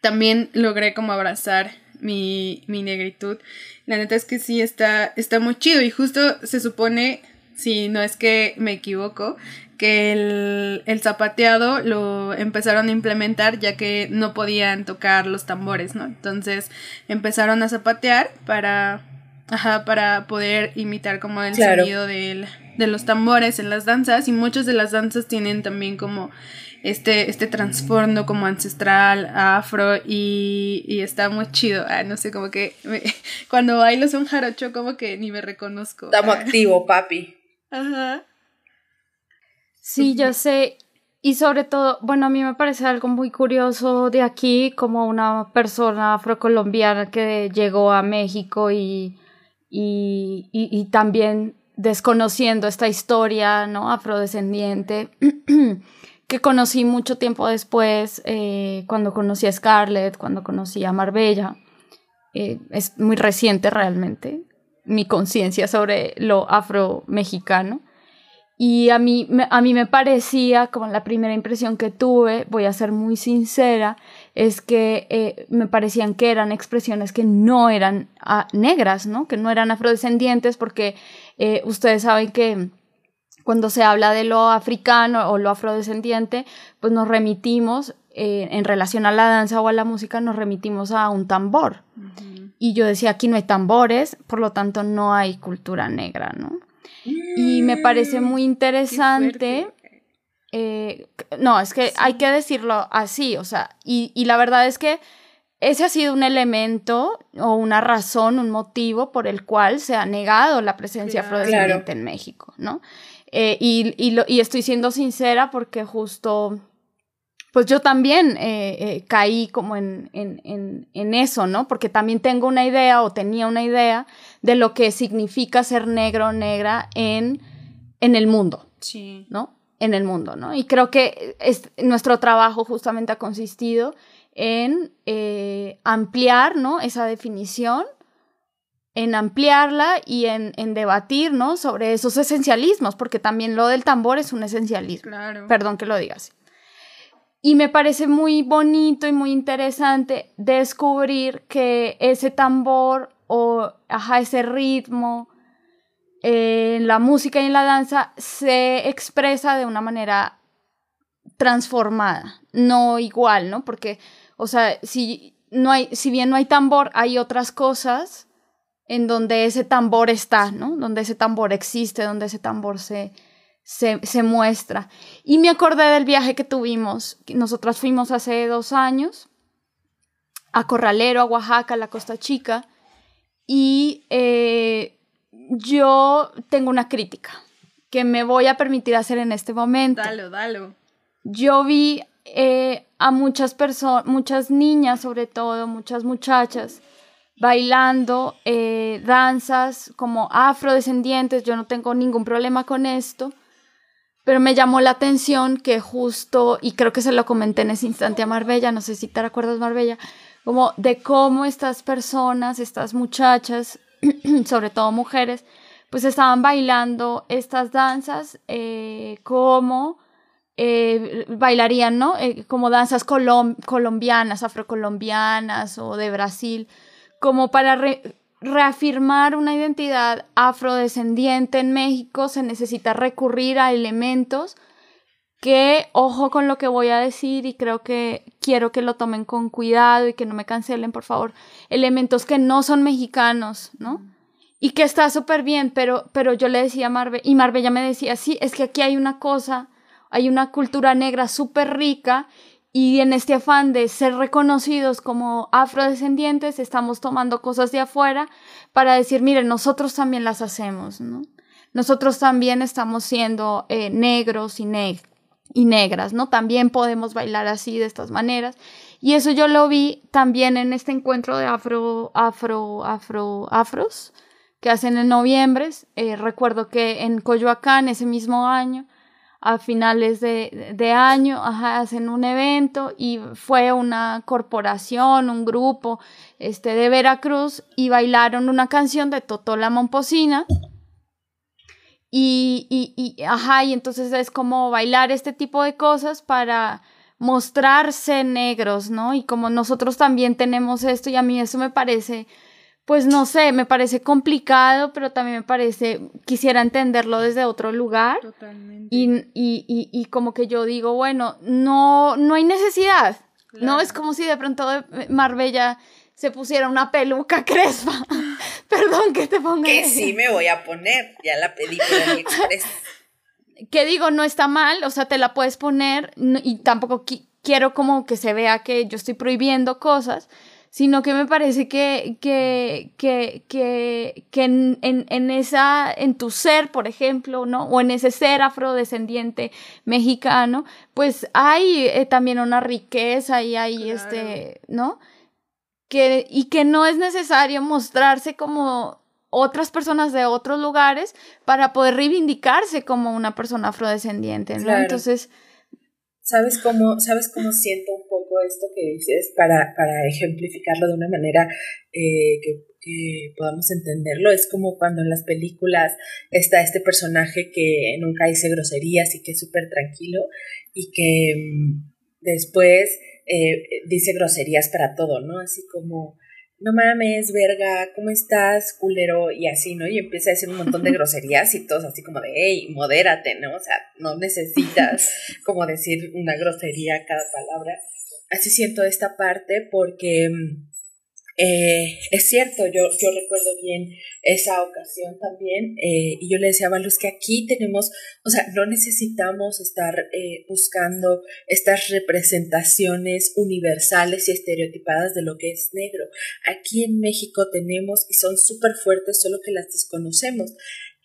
también logré como abrazar mi, mi negritud. La neta es que sí está, está muy chido y justo se supone, si no es que me equivoco, que el, el zapateado lo empezaron a implementar ya que no podían tocar los tambores, ¿no? Entonces empezaron a zapatear para Ajá, para poder imitar como el sonido de, de los tambores en las danzas y muchas de las danzas tienen también como este, este trasfondo como ancestral, afro y, y está muy chido. Ah, no sé, como que cuando bailo son jarocho como que ni me reconozco. Estamos activo, papi. Ajá. Sí, yo sé. Y sobre todo, bueno, a mí me parece algo muy curioso de aquí, como una persona afrocolombiana que llegó a México y también desconociendo esta historia ¿no? afrodescendiente que conocí mucho tiempo después, eh, cuando conocí a Scarlett, cuando conocí a Marbella. Eh, es muy reciente realmente mi conciencia sobre lo afro-mexicano. Y a mí, a mí me parecía, como la primera impresión que tuve, voy a ser muy sincera, es que eh, me parecían que eran expresiones que no eran ah, negras, ¿no? Que no eran afrodescendientes, porque eh, ustedes saben que cuando se habla de lo africano o lo afrodescendiente, pues nos remitimos, eh, en relación a la danza o a la música, nos remitimos a un tambor. Y yo decía, aquí no hay tambores, por lo tanto no hay cultura negra, ¿no? Y me parece muy interesante. Eh, no, es que hay que decirlo así, o sea, y, y, la verdad es que ese ha sido un elemento o una razón, un motivo por el cual se ha negado la presencia afrodescendiente en México, ¿no? Eh, y, y, lo, y estoy siendo sincera porque justo pues yo también eh, eh, caí como en, en, en, en, eso, ¿no? Porque también tengo una idea o tenía una idea de lo que significa ser negro o negra en, en el mundo, sí. ¿no? En el mundo, ¿no? Y creo que es, nuestro trabajo justamente ha consistido en eh, ampliar, ¿no? Esa definición, en ampliarla y en, en, debatir, ¿no? Sobre esos esencialismos, porque también lo del tambor es un esencialismo. Claro. Perdón que lo digas. Y me parece muy bonito y muy interesante descubrir que ese tambor o ajá, ese ritmo en la música y en la danza se expresa de una manera transformada, no igual, ¿no? Porque, o sea, si, no hay, si bien no hay tambor, hay otras cosas en donde ese tambor está, ¿no? Donde ese tambor existe, donde ese tambor se, se, se, muestra. Y me acordé del viaje que tuvimos. Nosotras fuimos hace dos años a Corralero, a Oaxaca, a la Costa Chica. Y eh, yo tengo una crítica que me voy a permitir hacer en este momento. Dalo, dalo. Yo vi eh, a muchas personas, muchas niñas sobre todo, muchas muchachas, bailando eh, danzas como afrodescendientes. Yo no tengo ningún problema con esto pero me llamó la atención que justo, y creo que se lo comenté en ese instante a Marbella, no sé si te recuerdas Marbella, como de cómo estas personas, estas muchachas, sobre todo mujeres, pues estaban bailando estas danzas eh, como eh, bailarían, ¿no? Eh, como danzas colom colombianas, afrocolombianas o de Brasil, como para reafirmar una identidad afrodescendiente en México se necesita recurrir a elementos que, ojo con lo que voy a decir y creo que quiero que lo tomen con cuidado y que no me cancelen, por favor, elementos que no son mexicanos, ¿no? Y que está súper bien, pero, pero yo le decía a Marve, y Marbella me decía, sí, es que aquí hay una cosa, hay una cultura negra súper rica y en este afán de ser reconocidos como afrodescendientes, estamos tomando cosas de afuera para decir, miren, nosotros también las hacemos, ¿no? Nosotros también estamos siendo eh, negros y, neg y negras, ¿no? También podemos bailar así, de estas maneras. Y eso yo lo vi también en este encuentro de afro, afro, afro, afros que hacen en noviembre. Eh, recuerdo que en Coyoacán, ese mismo año, a finales de, de año, ajá, hacen un evento y fue una corporación, un grupo este, de Veracruz y bailaron una canción de Totola Momposina. Y, y, y, ajá, y entonces es como bailar este tipo de cosas para mostrarse negros, ¿no? Y como nosotros también tenemos esto y a mí eso me parece pues no sé, me parece complicado, pero también me parece, quisiera entenderlo desde otro lugar. Totalmente. Y, y, y, y como que yo digo, bueno, no, no hay necesidad. Claro. No es como si de pronto Marbella se pusiera una peluca crespa. Perdón que te ponga. Que sí me voy a poner, ya la pedí por AliExpress. que digo, no está mal, o sea, te la puedes poner y tampoco quiero como que se vea que yo estoy prohibiendo cosas sino que me parece que, que, que, que, que en, en, en, esa, en tu ser, por ejemplo, ¿no? O en ese ser afrodescendiente mexicano, pues hay eh, también una riqueza y hay claro. este, ¿no? Que, y que no es necesario mostrarse como otras personas de otros lugares para poder reivindicarse como una persona afrodescendiente, ¿no? Claro. Entonces, ¿Sabes cómo, ¿Sabes cómo siento un poco esto que dices para, para ejemplificarlo de una manera eh, que, que, podamos entenderlo? Es como cuando en las películas está este personaje que nunca dice groserías y que es súper tranquilo y que mmm, después eh, dice groserías para todo, ¿no? Así como no mames, verga, ¿cómo estás, culero? Y así, ¿no? Y empieza a decir un montón de groserías y todos así como de, hey, modérate, ¿no? O sea, no necesitas como decir una grosería cada palabra. Así siento esta parte porque eh, es cierto, yo, yo recuerdo bien esa ocasión también eh, y yo le decía a que aquí tenemos, o sea, no necesitamos estar eh, buscando estas representaciones universales y estereotipadas de lo que es negro. Aquí en México tenemos y son súper fuertes, solo que las desconocemos.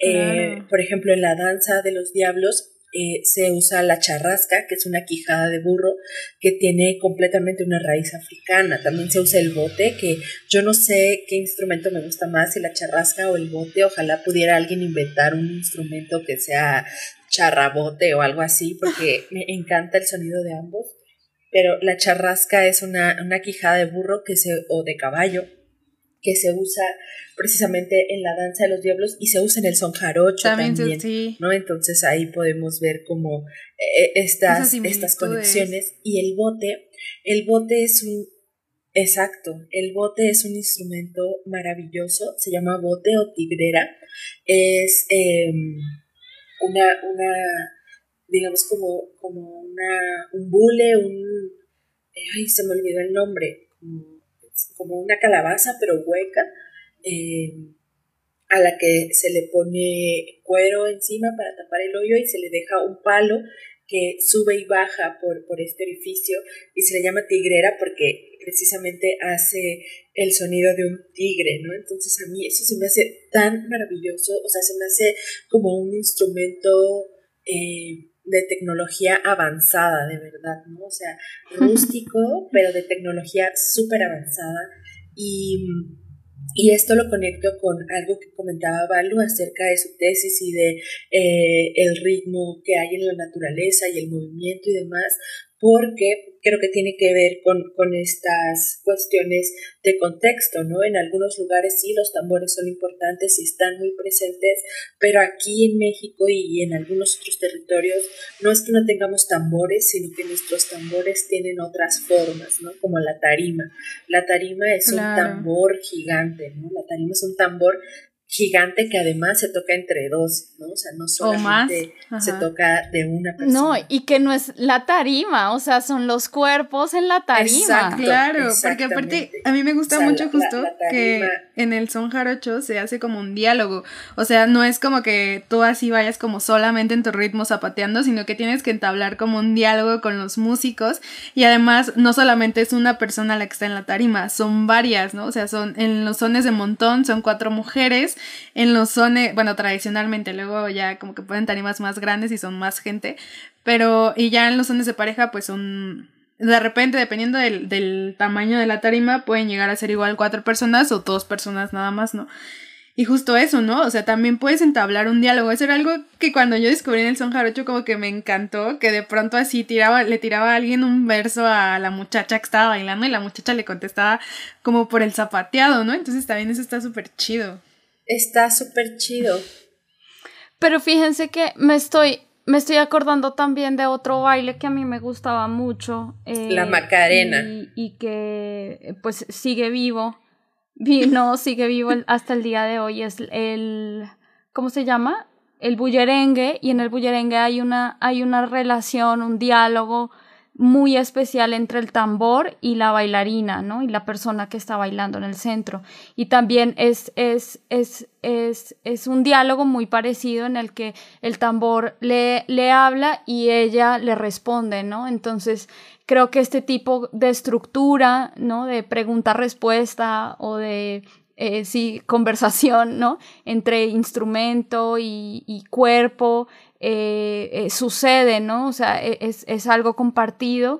Claro. por ejemplo, en la danza de los diablos eh, se usa la charrasca, que es una quijada de burro que tiene completamente una raíz africana. También se usa el bote, que yo no sé qué instrumento me gusta más, si la charrasca o el bote. Ojalá pudiera alguien inventar un instrumento que sea charrabote o algo así, porque me encanta el sonido de ambos. Pero la charrasca es una, una quijada de burro que se, o de caballo que se usa precisamente en la danza de los diablos y se usa en el son jarocho también, ¿no? Entonces ahí podemos ver como eh, estas, estas conexiones. Y el bote, el bote es un, exacto, el bote es un instrumento maravilloso, se llama bote o tigrera, es em, una, una, digamos como, como una, un bule, un, ay, se me olvidó el nombre, como una calabaza pero hueca, eh, a la que se le pone cuero encima para tapar el hoyo y se le deja un palo que sube y baja por, por este orificio y se le llama tigrera porque precisamente hace el sonido de un tigre, ¿no? Entonces a mí eso se me hace tan maravilloso, o sea, se me hace como un instrumento eh, de tecnología avanzada, de verdad, ¿no? O sea, rústico, pero de tecnología súper avanzada. Y, y, esto lo conecto con algo que comentaba Balu acerca de su tesis y de eh, el ritmo que hay en la naturaleza y el movimiento y demás, porque creo que tiene que ver con, con, estas cuestiones de contexto, ¿no? En algunos lugares sí los tambores son importantes y están muy presentes, pero aquí en México y en algunos otros territorios no es que no tengamos tambores, sino que nuestros tambores tienen otras formas, ¿no? Como la tarima. La tarima es un tambor gigante, ¿no? La tarima es un tambor gigante que además se toca entre dos, ¿no? O sea, no solamente se toca de una persona. No, y que no es la tarima, o sea, son los cuerpos en la tarima. Exacto, claro, porque aparte a mí me gusta mucho justo que en el son jarocho se hace como un diálogo, o sea, no es como que tú así vayas como solamente en tu ritmo zapateando, sino que tienes que entablar como un diálogo con los músicos y además no solamente es una persona la que está en la tarima, son varias, ¿no? O sea, son en los sones de montón son cuatro mujeres en los zones, bueno, tradicionalmente, luego ya como que pueden tarimas más grandes y son más gente, pero y ya en los zones de pareja pues son de repente, dependiendo del, del, tamaño de la tarima, pueden llegar a ser igual cuatro personas o dos personas nada más, ¿no? Y justo eso, ¿no? O sea, también puedes entablar un diálogo. Eso era algo que cuando yo descubrí en el son jarocho como que me encantó, que de pronto así tiraba, le tiraba a alguien un verso a la muchacha que estaba bailando y la muchacha le contestaba como por el zapateado, ¿no? Entonces también eso está súper chido. Está súper chido. Pero fíjense que me estoy, me estoy acordando también de otro baile que a mí me gustaba mucho. Eh, la Macarena. Y, que pues sigue vivo. No, sigue vivo hasta el día de hoy. Es el. ¿Cómo se llama? El bullerengue. Y en el bullerengue hay una, hay una relación, un diálogo muy especial entre el tambor y la bailarina, ¿no? Y la persona que está bailando en el centro. Y también es, es, es, es, es un diálogo muy parecido en el que el tambor le, le habla y ella le responde, ¿no? Entonces, creo que este tipo de estructura, ¿no? De pregunta-respuesta o de eh, sí, conversación, ¿no? Entre instrumento y, y cuerpo eh, eh, sucede, ¿no? O sea, e, es, es algo compartido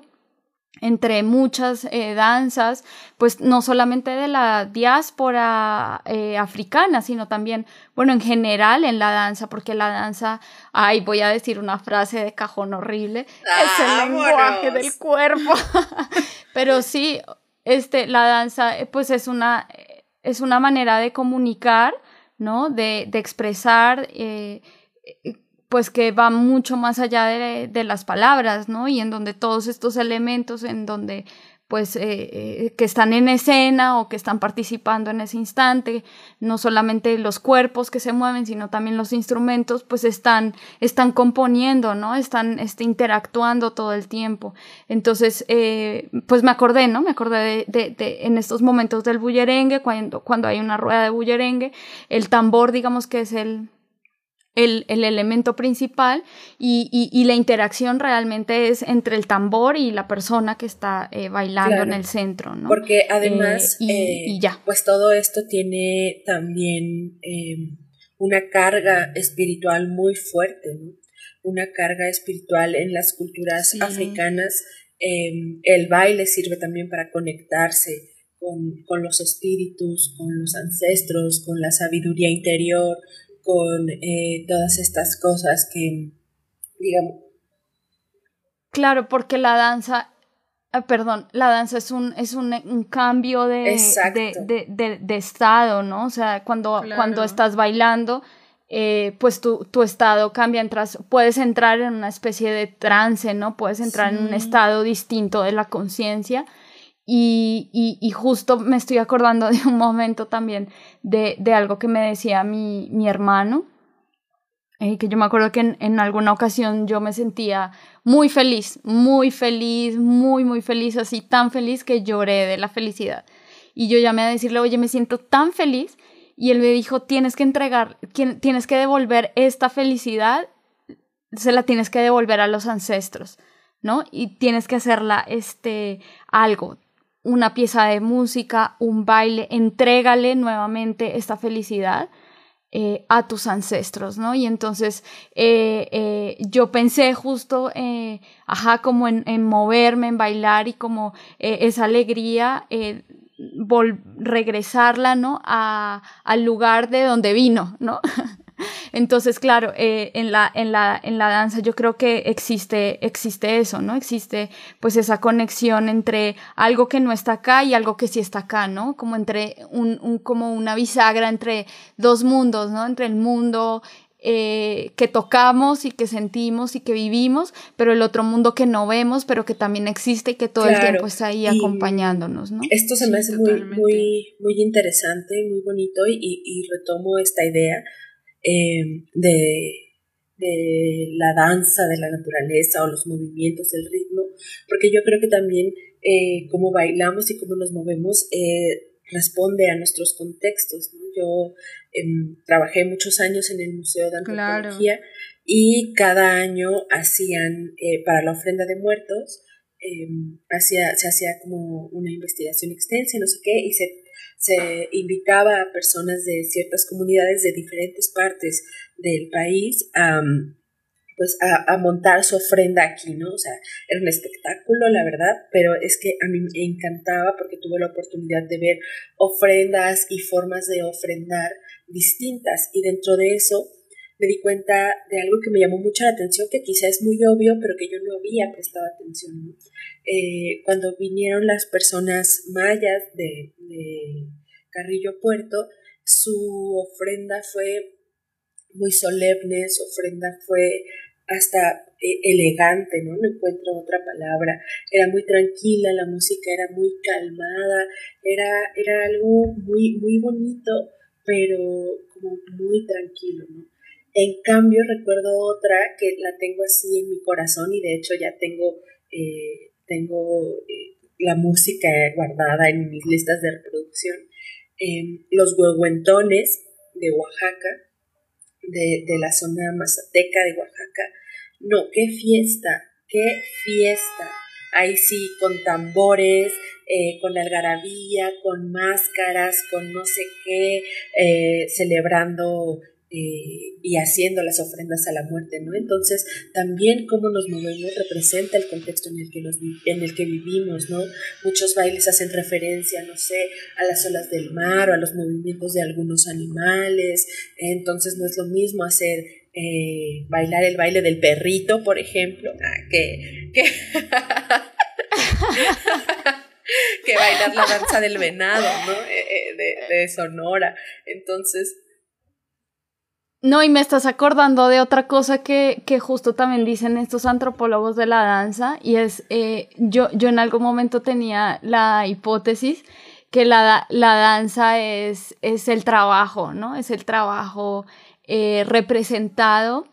entre muchas eh, danzas, pues no solamente de la diáspora africana, sino también, bueno, en general en la danza, porque la danza, ay, voy a decir una frase de cajón horrible, es el lenguaje del cuerpo, pero sí, este, la danza, pues es una, es una manera de comunicar, ¿no? De, de expresar pues que va mucho más allá de, las palabras, ¿no? Y en donde todos estos elementos, en donde pues eh, eh, que están en escena o que están participando en ese instante, no solamente los cuerpos que se mueven, sino también los instrumentos, pues están, están componiendo, ¿no? Están este, interactuando todo el tiempo. Entonces, eh, pues me acordé, ¿no? Me acordé de, en estos momentos del bullerengue, cuando, cuando hay una rueda de bullerengue, el tambor, digamos que es el, el, el, elemento principal y, y, la interacción realmente es entre el tambor y la persona que está eh, bailando en el centro, ¿no? Porque además, eh, y, ya. pues todo esto tiene también em, una carga espiritual muy fuerte, ¿no? una carga espiritual en las culturas africanas. Em, el baile sirve también para conectarse con, los espíritus, con los ancestros, con la sabiduría interior, con eh, todas estas cosas que, digamos... Claro, porque la danza Ah, perdón, la danza es un, es un, cambio de, de, estado, ¿no? O sea, cuando, cuando estás bailando, eh, pues tu, tu, estado cambia, entras, puedes entrar en una especie de trance, ¿no? Puedes entrar en un estado distinto de la conciencia. Y, y, justo me estoy acordando de un momento también de, de algo que me decía mi, mi hermano, eh, que yo me acuerdo que en, alguna ocasión yo me sentía muy feliz, muy feliz, muy, muy feliz, así tan feliz que lloré de la felicidad. Y yo llamé a decirle, oye, me siento tan feliz. Y él me dijo, tienes que entregar, tienes que devolver esta felicidad, se la tienes que devolver a los ancestros, ¿no? Y tienes que hacerla, este, algo, una pieza de música, un baile, entrégale nuevamente esta felicidad eh, a tus ancestros, ¿no? Y entonces eh, eh, yo pensé justo, ajá, como en, moverme, en bailar y como esa alegría, regresarla, ¿no? A, al lugar de donde vino, ¿no? Entonces, claro, eh, en, la, en, la, en la danza yo creo que existe, existe eso, ¿no? Existe pues esa conexión entre algo que no está acá y algo que sí está acá, ¿no? Como entre un, un como una bisagra entre dos mundos, ¿no? Entre el mundo eh, que tocamos y que sentimos y que vivimos, pero el otro mundo que no vemos, pero que también existe y que todo el tiempo está ahí acompañándonos, ¿no? Esto se me hace muy, muy, muy interesante, muy bonito y, y retomo esta idea eh, de, de, la danza, de la naturaleza o los movimientos, del ritmo, porque yo creo que también eh, cómo bailamos y cómo nos movemos eh, responde a nuestros contextos. Yo em, trabajé muchos años en el Museo de Antropología y cada año hacían para la ofrenda de muertos, em, hacía, se hacía como una investigación extensa, no sé qué, y se se invitaba a personas de ciertas comunidades de diferentes partes del país a, pues a, montar su ofrenda aquí, ¿no? O sea, era un espectáculo, la verdad, pero es que a mí me encantaba porque tuve la oportunidad de ver ofrendas y formas de ofrendar distintas y dentro de eso me di cuenta de algo que me llamó mucho la atención, que quizá es muy obvio, pero que yo no había prestado atención. ¿no? Eh, cuando vinieron las personas mayas de, Carrillo Puerto, su ofrenda fue muy solemne, su ofrenda fue hasta eh, elegante, ¿no? No encuentro otra palabra. Era muy tranquila, la música era muy calmada, era, era algo muy, muy bonito, pero como muy tranquilo, ¿no? En cambio, recuerdo otra que la tengo así en mi corazón y de hecho ya tengo, eh, tengo eh, la música guardada en mis listas de reproducción. Em, los huehuentones de Oaxaca, de, de la zona mazateca de Oaxaca. No, qué fiesta, qué fiesta ahí sí, con tambores, eh, con algarabía, con máscaras, con no sé qué, celebrando eh, y haciendo las ofrendas a la muerte, ¿no? Entonces, también cómo nos movemos representa el contexto en el que, nos, en el que vivimos, ¿no? Muchos bailes hacen referencia, no sé, a las olas del mar o a los movimientos de algunos animales, entonces no es lo mismo hacer eh, bailar el baile del perrito, por ejemplo, ah, que, que, que bailar la danza del venado, ¿no? Eh, de, de Sonora. Entonces, no, y me estás acordando de otra cosa que, que justo también dicen estos antropólogos de la danza, y es, eh, yo, yo en algún momento tenía la hipótesis que la, la danza es, es el trabajo, ¿no? Es el trabajo eh, representado,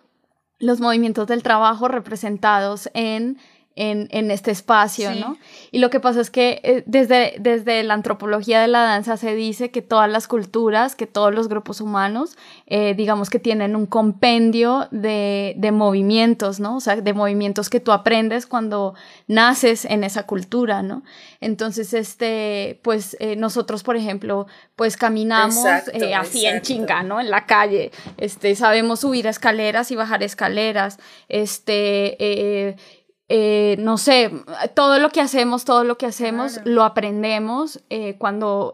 los movimientos del trabajo representados en en, en este espacio, Sí. ¿no? Y lo que pasa es que eh, desde, desde la antropología de la danza se dice que todas las culturas, que todos los grupos humanos, eh, digamos que tienen un compendio de, de movimientos, ¿no? O sea, de movimientos que tú aprendes cuando naces en esa cultura, ¿no? Entonces, este, pues eh, nosotros, por ejemplo, pues caminamos Exacto, eh, así en exacto. chinga, ¿no? En la calle, este, sabemos subir escaleras y bajar escaleras, este, eh, eh, no sé, todo lo que hacemos, todo lo que hacemos, lo aprendemos eh, cuando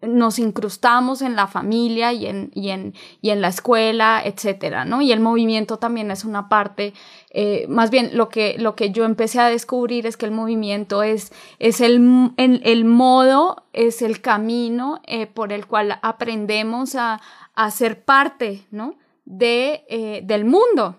nos incrustamos en la familia y en, y en, y en la escuela, etcétera, ¿no? Y el movimiento también es una parte, eh, más bien lo que, lo que yo empecé a descubrir es que el movimiento es, es el, el, el modo, es el camino eh, por el cual aprendemos a, a ser parte, ¿no? De, eh, del mundo.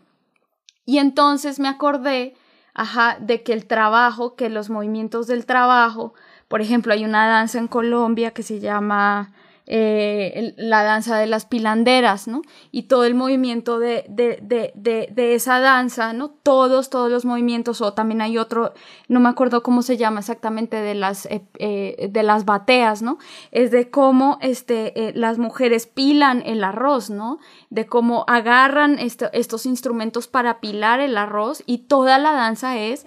Y entonces me acordé, ajá, de que el trabajo, que los movimientos del trabajo, por ejemplo, hay una danza en Colombia que se llama eh, la danza de las pilanderas, ¿no? Y todo el movimiento de, de, de, de, esa danza, ¿no? Todos, todos los movimientos, o también hay otro, no me acuerdo cómo se llama exactamente, de las, eh, eh, de las bateas, ¿no? Es de cómo este, las mujeres pilan el arroz, ¿no? De cómo agarran esto- estos instrumentos para pilar el arroz y toda la danza es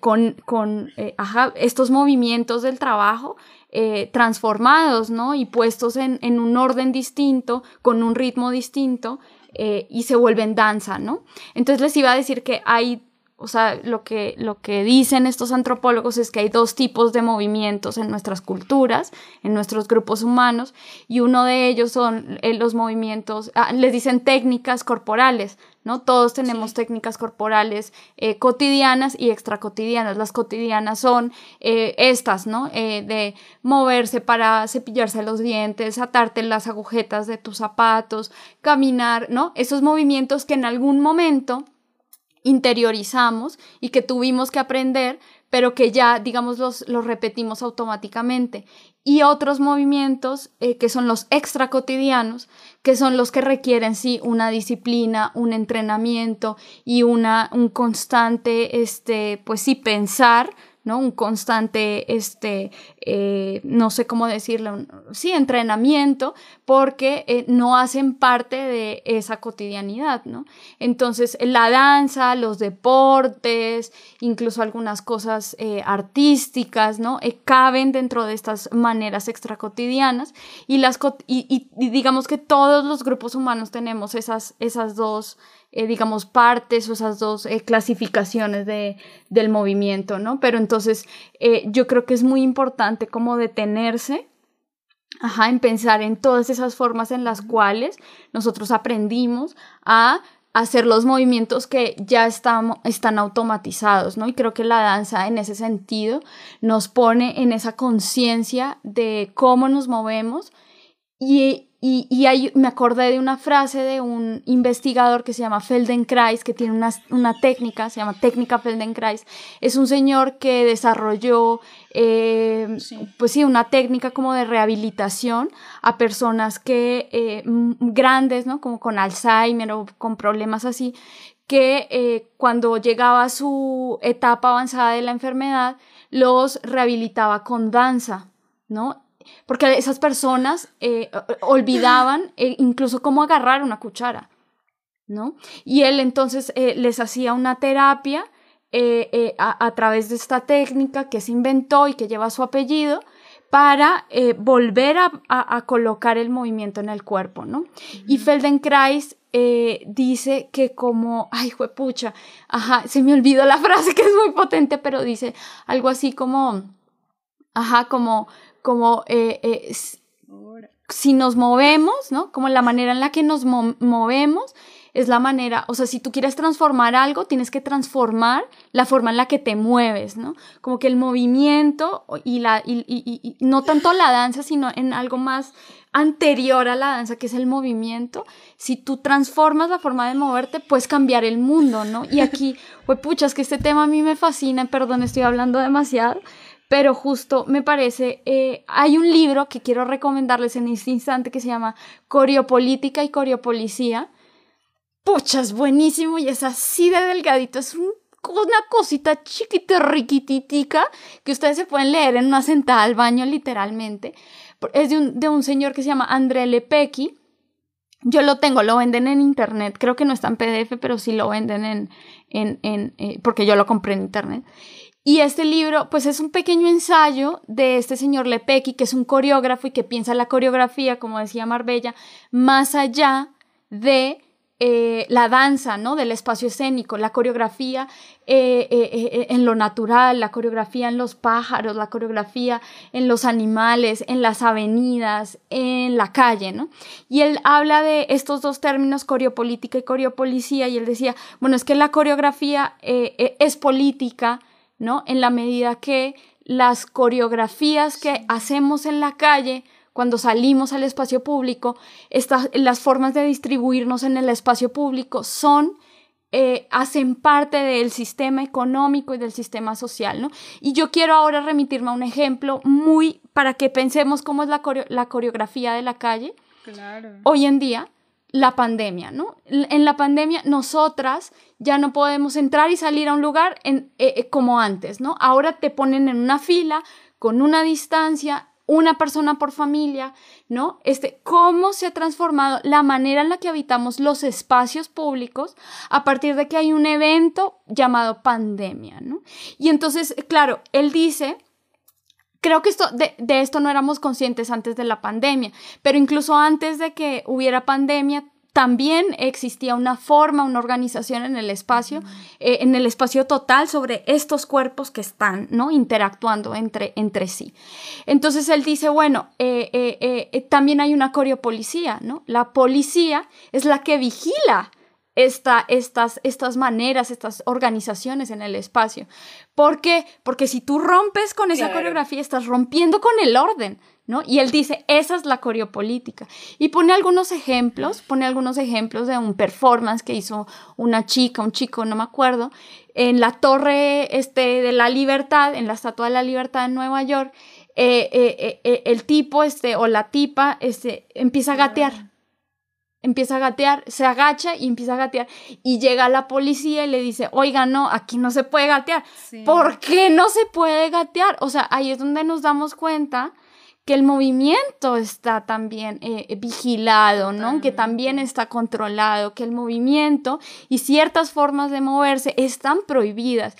con, con ajá, estos movimientos del trabajo eh, transformados, ¿no? Y puestos en, en un orden distinto, con un ritmo distinto, eh, y se vuelven danza, ¿no? Entonces les iba a decir que hay, o sea, lo que, lo que dicen estos antropólogos es que hay dos tipos de movimientos en nuestras culturas, en nuestros grupos humanos, y uno de ellos son eh, los movimientos, ah, les dicen técnicas corporales, ¿no? Todos tenemos técnicas corporales eh, cotidianas y extracotidianas. Las cotidianas son eh, estas, ¿no? Eh, de moverse para cepillarse los dientes, atarte las agujetas de tus zapatos, caminar, ¿no? Esos movimientos que en algún momento interiorizamos y que tuvimos que aprender, pero que ya, digamos, los, los repetimos automáticamente. Y otros movimientos eh, que son los extra cotidianos, que son los que requieren, sí, una disciplina, un entrenamiento y una, un constante, este, pues sí, pensar, ¿no? Un constante, este, eh, no sé cómo decirlo, sí, entrenamiento, porque eh, no hacen parte de esa cotidianidad, ¿no? Entonces, la danza, los deportes, incluso algunas cosas eh, artísticas, ¿no? Caben dentro de estas maneras extracotidianas y, las, y, digamos que todos los grupos humanos tenemos esas, esas dos digamos, partes o esas dos clasificaciones de, del movimiento, ¿no? Pero entonces yo creo que es muy importante como detenerse, ajá, en pensar en todas esas formas en las cuales nosotros aprendimos a hacer los movimientos que ya estamos, están automatizados, ¿no? Y creo que la danza en ese sentido nos pone en esa conciencia de cómo nos movemos y, y, y hay- me acordé de una frase de un investigador que se llama Feldenkrais, que tiene una, una técnica, se llama técnica Feldenkrais. Es un señor que desarrolló, eh, pues sí, una técnica como de rehabilitación a personas que, eh, grandes, ¿no? Como con Alzheimer o con problemas así, que eh, cuando llegaba a su etapa avanzada de la enfermedad, los rehabilitaba con danza, ¿no? Porque esas personas eh, olvidaban incluso cómo agarrar una cuchara, ¿no? Y él entonces eh, les hacía una terapia eh, eh, a, a través de esta técnica que se inventó y que lleva su apellido para eh, volver a, a- a colocar el movimiento en el cuerpo, ¿no? Y Feldenkrais eh, dice que como, ay, juepucha, ajá, se me olvidó la frase que es muy potente, pero dice algo así como, ajá, como, como, eh, eh, si nos movemos, ¿no? Como la manera en la que nos mo- movemos es la manera, o sea, si tú quieres transformar algo, tienes que transformar la forma en la que te mueves, ¿no? Como que el movimiento y la, y, y- y- no tanto la danza, sino en algo más anterior a la danza, que es el movimiento. Si tú transformas la forma de moverte, puedes cambiar el mundo, ¿no? Y aquí, pues pucha, es que este tema a mí me fascina, perdón, estoy hablando demasiado, pero justo me parece, eh, hay un libro que quiero recomendarles en este instante que se llama Coreopolítica y Coreopolicía. Pucha, es buenísimo y es así de delgadito, es un una cosita chiquita, riquititica, que ustedes se pueden leer en una sentada al baño literalmente. Es de un, de un señor que se llama André Lepecki. Yo lo tengo, lo venden en internet. Creo que no está en PDF, pero sí lo venden en, en, en eh, porque yo lo compré en internet. Y este libro, pues es un pequeño ensayo de este señor Lepecki, que es un coreógrafo y que piensa la coreografía, como decía Marbella, más allá de eh, la danza, ¿no? Del espacio escénico, la coreografía eh, eh, en lo natural, la coreografía en los pájaros, la coreografía en los animales, en las avenidas, en la calle, ¿no? Y él habla de estos dos términos, coreopolítica y coreopolicía, y él decía, bueno, es que la coreografía es política, ¿no? En la medida que las coreografías que hacemos en la calle, cuando salimos al espacio público, las formas de distribuirnos en el espacio público son, eh, hacen parte del sistema económico y del sistema social, ¿no? Y yo quiero ahora remitirme a un ejemplo muy para que pensemos cómo es la, la coreografía de la calle. Claro. Hoy en día, la pandemia, ¿no? En la pandemia nosotras ya no podemos entrar y salir a un lugar en, eh, eh, como antes, ¿no? Ahora te ponen en una fila con una distancia, una persona por familia, ¿no? Este, cómo se ha transformado la manera en la que habitamos los espacios públicos a partir de que hay un evento llamado pandemia, ¿no? Y entonces, claro, él dice creo que esto, de, esto no éramos conscientes antes de la pandemia, pero incluso antes de que hubiera pandemia, también existía una forma, una organización en el espacio, eh, en el espacio total sobre estos cuerpos que están, ¿no? Interactuando entre, entre sí. Entonces él dice, bueno, eh, eh, también hay una coreopolicía, ¿no? La policía es la que vigila esta, estas, estas maneras, estas organizaciones en el espacio. ¿Por qué? Porque si tú rompes con esa coreografía, estás rompiendo con el orden, ¿no? Y él dice, esa es la coreopolítica. Y pone algunos ejemplos, pone algunos ejemplos de un performance que hizo una chica, un chico, no me acuerdo, en la torre este, de la libertad, en la Estatua de la Libertad en Nueva York. Eh, eh, eh, el tipo este, o la tipa este, empieza a gatear empieza a gatear, se agacha y empieza a gatear. Y llega la policía y le dice, oiga, no, aquí no se puede gatear. ¿Por qué no se puede gatear? O sea, ahí es donde nos damos cuenta que el movimiento está también eh, vigilado, ¿no? Que también está controlado, que el movimiento y ciertas formas de moverse están prohibidas.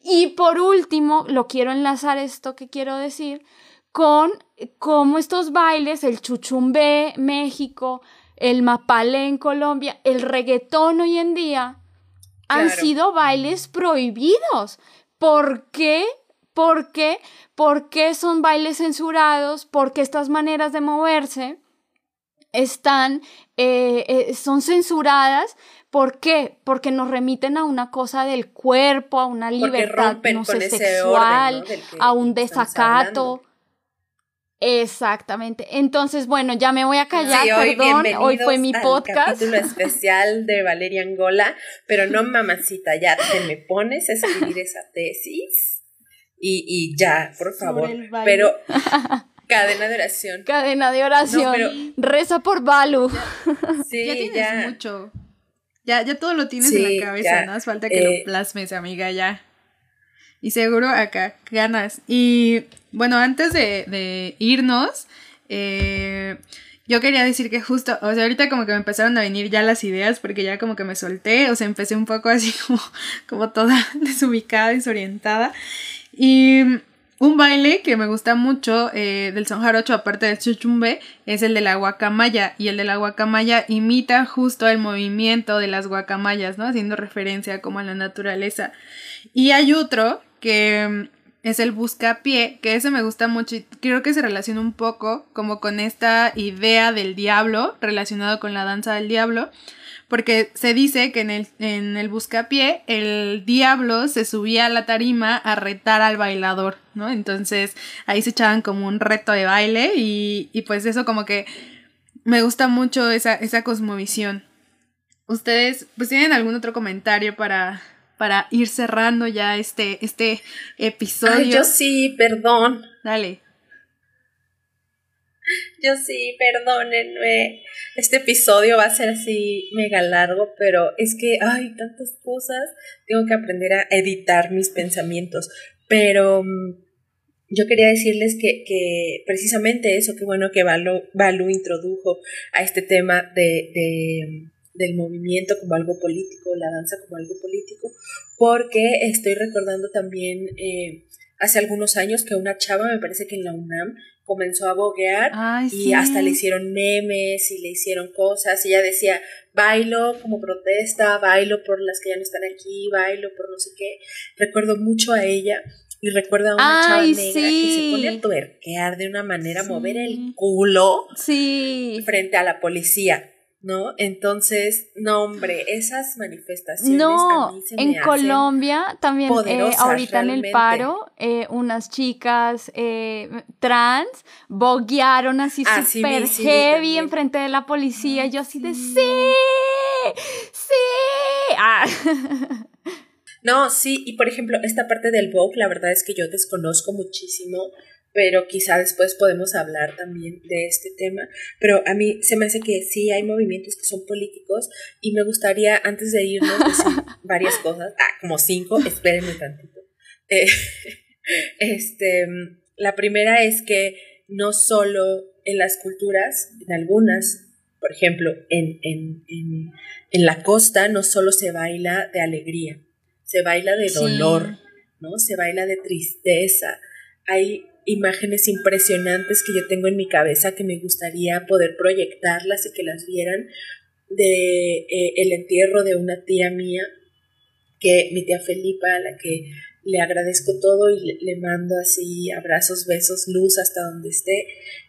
Y por último, lo quiero enlazar esto que quiero decir con cómo estos bailes, el chuchumbé, México, el mapale en Colombia, el reggaetón hoy en día, han sido bailes prohibidos. ¿Por qué? ¿Por qué? ¿Por qué son bailes censurados? Porque estas maneras de moverse están, eh, eh, son censuradas. ¿Por qué? Porque nos remiten a una cosa del cuerpo, a una libertad no sé, sexual, a un desacato. Exactamente. Entonces, bueno, ya me voy a callar, hoy perdón. Hoy fue mi podcast. Capítulo especial de Valeria Angola, pero no, mamacita, ya te me pones a escribir esa tesis y, y ya, por favor. Pero cadena de oración. Cadena de oración. Reza por Balu. Sí, ya tienes mucho. Ya, ya todo lo tienes en la cabeza, ¿no? Hace falta que lo eh, plasmes, amiga, ya. Y seguro acá ganas. Y bueno, antes de, irnos, eh, yo quería decir que justo, o sea, ahorita como que me empezaron a venir ya las ideas porque ya como que me solté, o sea, empecé un poco así como, como toda desubicada, desorientada. Y un baile que me gusta mucho eh, del son jarocho, aparte del chuchumbe, es el de la guacamaya. Y el de la guacamaya imita justo el movimiento de las guacamayas, ¿no? Haciendo referencia como a la naturaleza. Y hay otro que mm, es el buscapié, que ese me gusta mucho y creo que se relaciona un poco como con esta idea del diablo, relacionado con la danza del diablo, porque se dice que en el, en el buscapié el diablo se subía a la tarima a retar al bailador, ¿no? Entonces ahí se echaban como un reto de baile y, y pues eso como que me gusta mucho esa, esa cosmovisión. ¿Ustedes pues tienen algún otro comentario para, para ir cerrando ya este, este episodio. yo sí, perdón. Dale. Yo sí, perdónenme. Este episodio va a ser así mega largo, pero es que hay tantas cosas. Tengo que aprender a editar mis pensamientos. Pero mm, yo quería decirles que, que precisamente eso, que bueno que Balu, introdujo a este tema de, de, del movimiento como algo político, la danza como algo político, porque estoy recordando también eh, hace algunos años que una chava, me parece que en la UNAM, comenzó a boguear y hasta le hicieron memes y le hicieron cosas y ella decía, bailo como protesta, bailo por las que ya no están aquí, bailo por no sé qué. Recuerdo mucho a ella y recuerdo a una chava negra que se pone a tuerquear de una manera, mover el culo frente a la policía. ¿No? Entonces, no, hombre, esas manifestaciones. No, a mí se en Colombia también, eh, ahorita en el paro, eh, unas chicas eh, trans boguearon así ah, súper heavy enfrente de la policía. yo así de, sí, sí. Ah. No, sí, y por ejemplo, esta parte del Vogue, la verdad es que yo desconozco muchísimo pero quizá después podemos hablar también de este tema. Pero a mí se me hace que sí hay movimientos que son políticos y me gustaría, antes de irnos, decir varias cosas. Ah, como cinco, espérenme tantito. Eh, este, la primera es que no solo en las culturas, en algunas, por ejemplo, en, en, en, en la costa, no solo se baila de alegría, se baila de dolor, ¿no? Se baila de tristeza. Hay imágenes impresionantes que yo tengo en mi cabeza que me gustaría poder proyectarlas y que las vieran de eh, el entierro de una tía mía que mi tía Felipa a la que le agradezco todo y le, mando así abrazos besos luz hasta donde esté.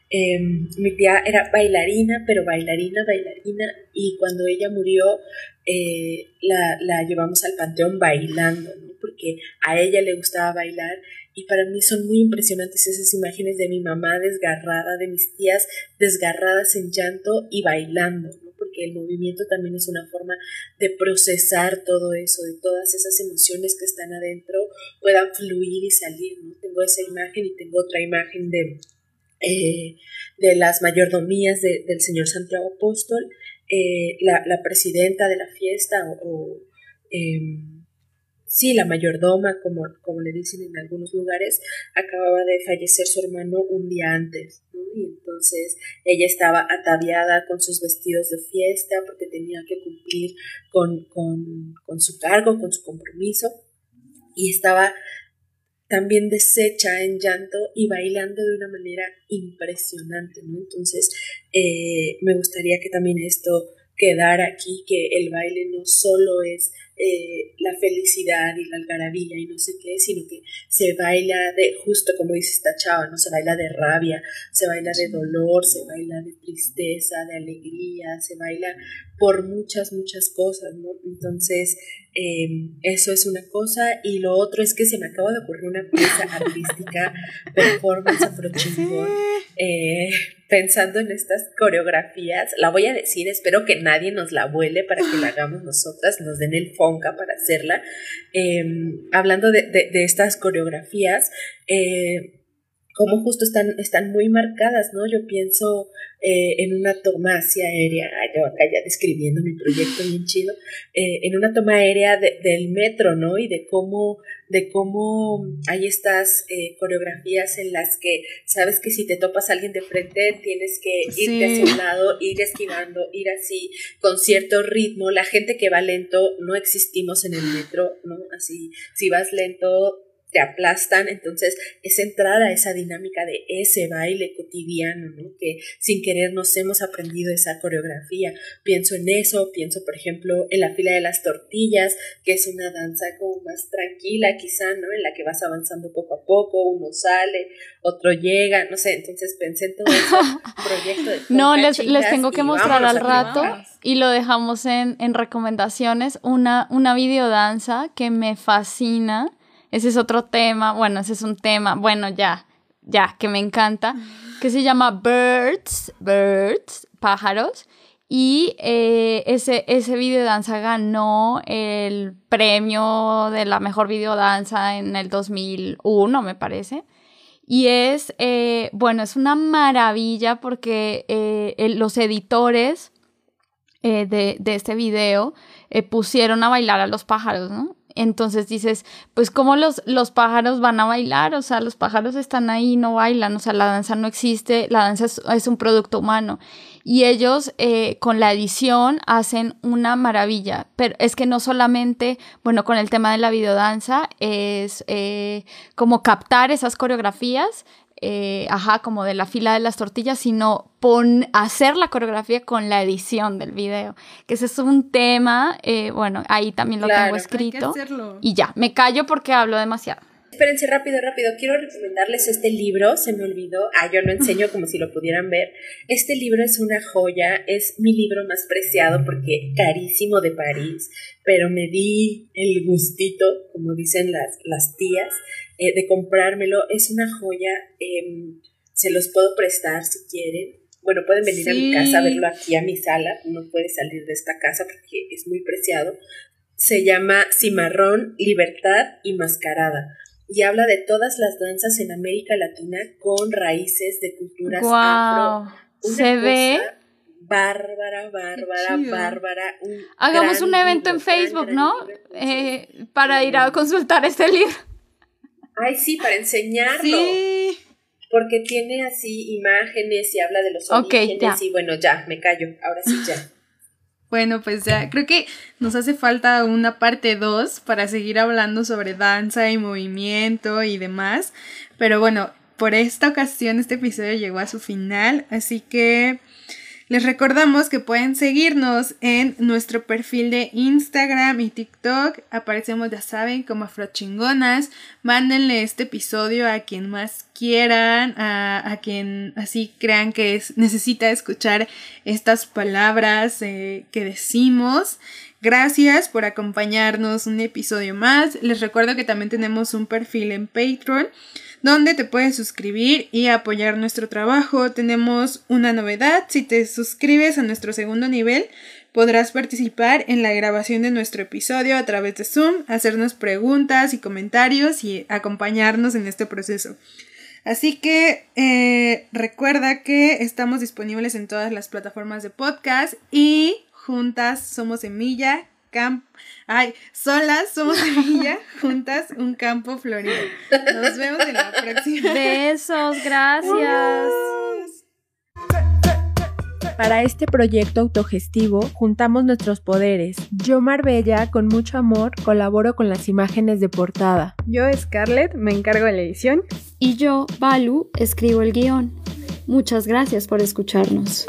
Em, mi tía era bailarina pero bailarina bailarina y cuando ella murió eh, la, la, llevamos al panteón bailando porque a ella le gustaba bailar y para mí son muy impresionantes esas imágenes de mi mamá desgarrada, de mis tías desgarradas en llanto y bailando, ¿no? porque el movimiento también es una forma de procesar todo eso, de todas esas emociones que están adentro puedan fluir y salir. ¿no? Tengo esa imagen y tengo otra imagen de, eh, de las mayordomías del señor Santiago Apóstol, eh, la, la, presidenta de la fiesta o, em, sí, la mayordoma, como, como le dicen en algunos lugares, acababa de fallecer su hermano un día antes. Y entonces ella estaba ataviada con sus vestidos de fiesta porque tenía que cumplir con, con su cargo, con su compromiso, y estaba también deshecha en llanto y bailando de una manera impresionante, ¿no? Entonces, eh, me gustaría que también esto quedara aquí, que el baile no solo es eh, la felicidad y la algarabía y no sé qué, sino que se baila de, justo como dice esta chava, ¿no? Se baila de rabia, se baila de dolor, se baila de tristeza, de alegría, se baila por muchas, muchas cosas, ¿no? Entonces, em, eso es una cosa. Y lo otro es que se me acaba de ocurrir una pieza artística, performance afro eh, pensando en estas coreografías. La voy a decir, espero que nadie nos la vuele para que la hagamos nosotras, nos den el para hacerla. Em, hablando de, de, estas coreografías, eh, como justo están, están muy marcadas, ¿no? Yo pienso eh, en una toma así aérea, yo acá ya describiendo mi proyecto bien chido, eh, en una toma aérea del metro, ¿no? Y de cómo, de cómo hay estas eh, coreografías en las que sabes que si te topas a alguien de frente tienes que irte hacia un lado, ir esquivando, ir así, con cierto ritmo. La gente que va lento, no existimos en el metro, ¿no? Así, si vas lento, te aplastan, entonces es entrar a esa dinámica de ese baile cotidiano, ¿no? Que sin querer nos hemos aprendido esa coreografía. Pienso en eso, pienso por ejemplo en la fila de las tortillas, que es una danza como más tranquila quizá, ¿no? En la que vas avanzando poco a poco, uno sale, otro llega, no sé, entonces pensé en todo ese proyecto de No, les, les tengo que mostrar al rato y lo dejamos en, en recomendaciones, una, una videodanza que me fascina ese es otro tema, bueno, ese es un tema, bueno, ya, ya, que me encanta, que se llama Birds, Birds, pájaros. Y eh, ese, ese videodanza ganó el premio de la mejor videodanza en el 2001, me parece. Y es, eh, bueno, es una maravilla porque eh, los editores de, de, este video pusieron a bailar a los pájaros, ¿no? Entonces dices, pues cómo los, los pájaros van a bailar, o sea, los pájaros están ahí, no bailan, o sea, la danza no existe, la danza es, un producto humano. Y ellos eh, con la edición hacen una maravilla, pero es que no solamente, bueno, con el tema de la videodanza, es eh, como captar esas coreografías, eh, ajá, como de la fila de las tortillas, sino pon, hacer la coreografía con la edición del video. Que ese es un tema, eh, bueno, ahí también lo tengo escrito. Y ya, me callo porque hablo demasiado. Espérense rápido, rápido. Quiero recomendarles este libro, se me olvidó. Ah, yo lo enseño como si lo pudieran ver. Este libro es una joya, es mi libro más preciado porque carísimo de París, pero me di el gustito, como dicen las, las tías, eh, de comprármelo. Es una joya, em, se los puedo prestar si quieren. Bueno, pueden venir a mi casa a verlo aquí a mi sala, no puede salir de esta casa porque es muy preciado. Se llama Cimarrón, Libertad y Mascarada y habla de todas las danzas en América Latina con raíces de culturas afro. Se ve bárbara, bárbara, bárbara. Hagamos un evento en Facebook, ¿no? Eh, para ir a consultar este libro. Ay, sí, para enseñarlo. Sí. Porque tiene así imágenes y habla de los orígenes y bueno, ya, me callo, ahora sí ya. Bueno, pues ya, creo que nos hace falta una parte 2 para seguir hablando sobre danza y movimiento y demás. Pero bueno, por esta ocasión este episodio llegó a su final, así que les recordamos que pueden seguirnos en nuestro perfil de Instagram y TikTok. Aparecemos, ya saben, como afrochingonas. Mándenle este episodio a quien más quieran, a, quien así crean que es, necesita escuchar estas palabras eh, que decimos. Gracias por acompañarnos un episodio más. Les recuerdo que también tenemos un perfil en Patreon donde te puedes suscribir y apoyar nuestro trabajo. Tenemos una novedad, si te suscribes a nuestro segundo nivel, podrás participar en la grabación de nuestro episodio a través de Zoom, hacernos preguntas y comentarios y acompañarnos en este proceso. Así que eh, recuerda que estamos disponibles en todas las plataformas de podcast y juntas somos Semilla campo. Ay, solas somos semilla, juntas un campo florido. Nos vemos en la próxima. Besos, gracias. Para este proyecto autogestivo juntamos nuestros poderes. Yo, Marbella, con mucho amor, colaboro con las imágenes de portada. Yo, Scarlett, me encargo de la edición. Y yo, Balu, escribo el guion. Muchas gracias por escucharnos.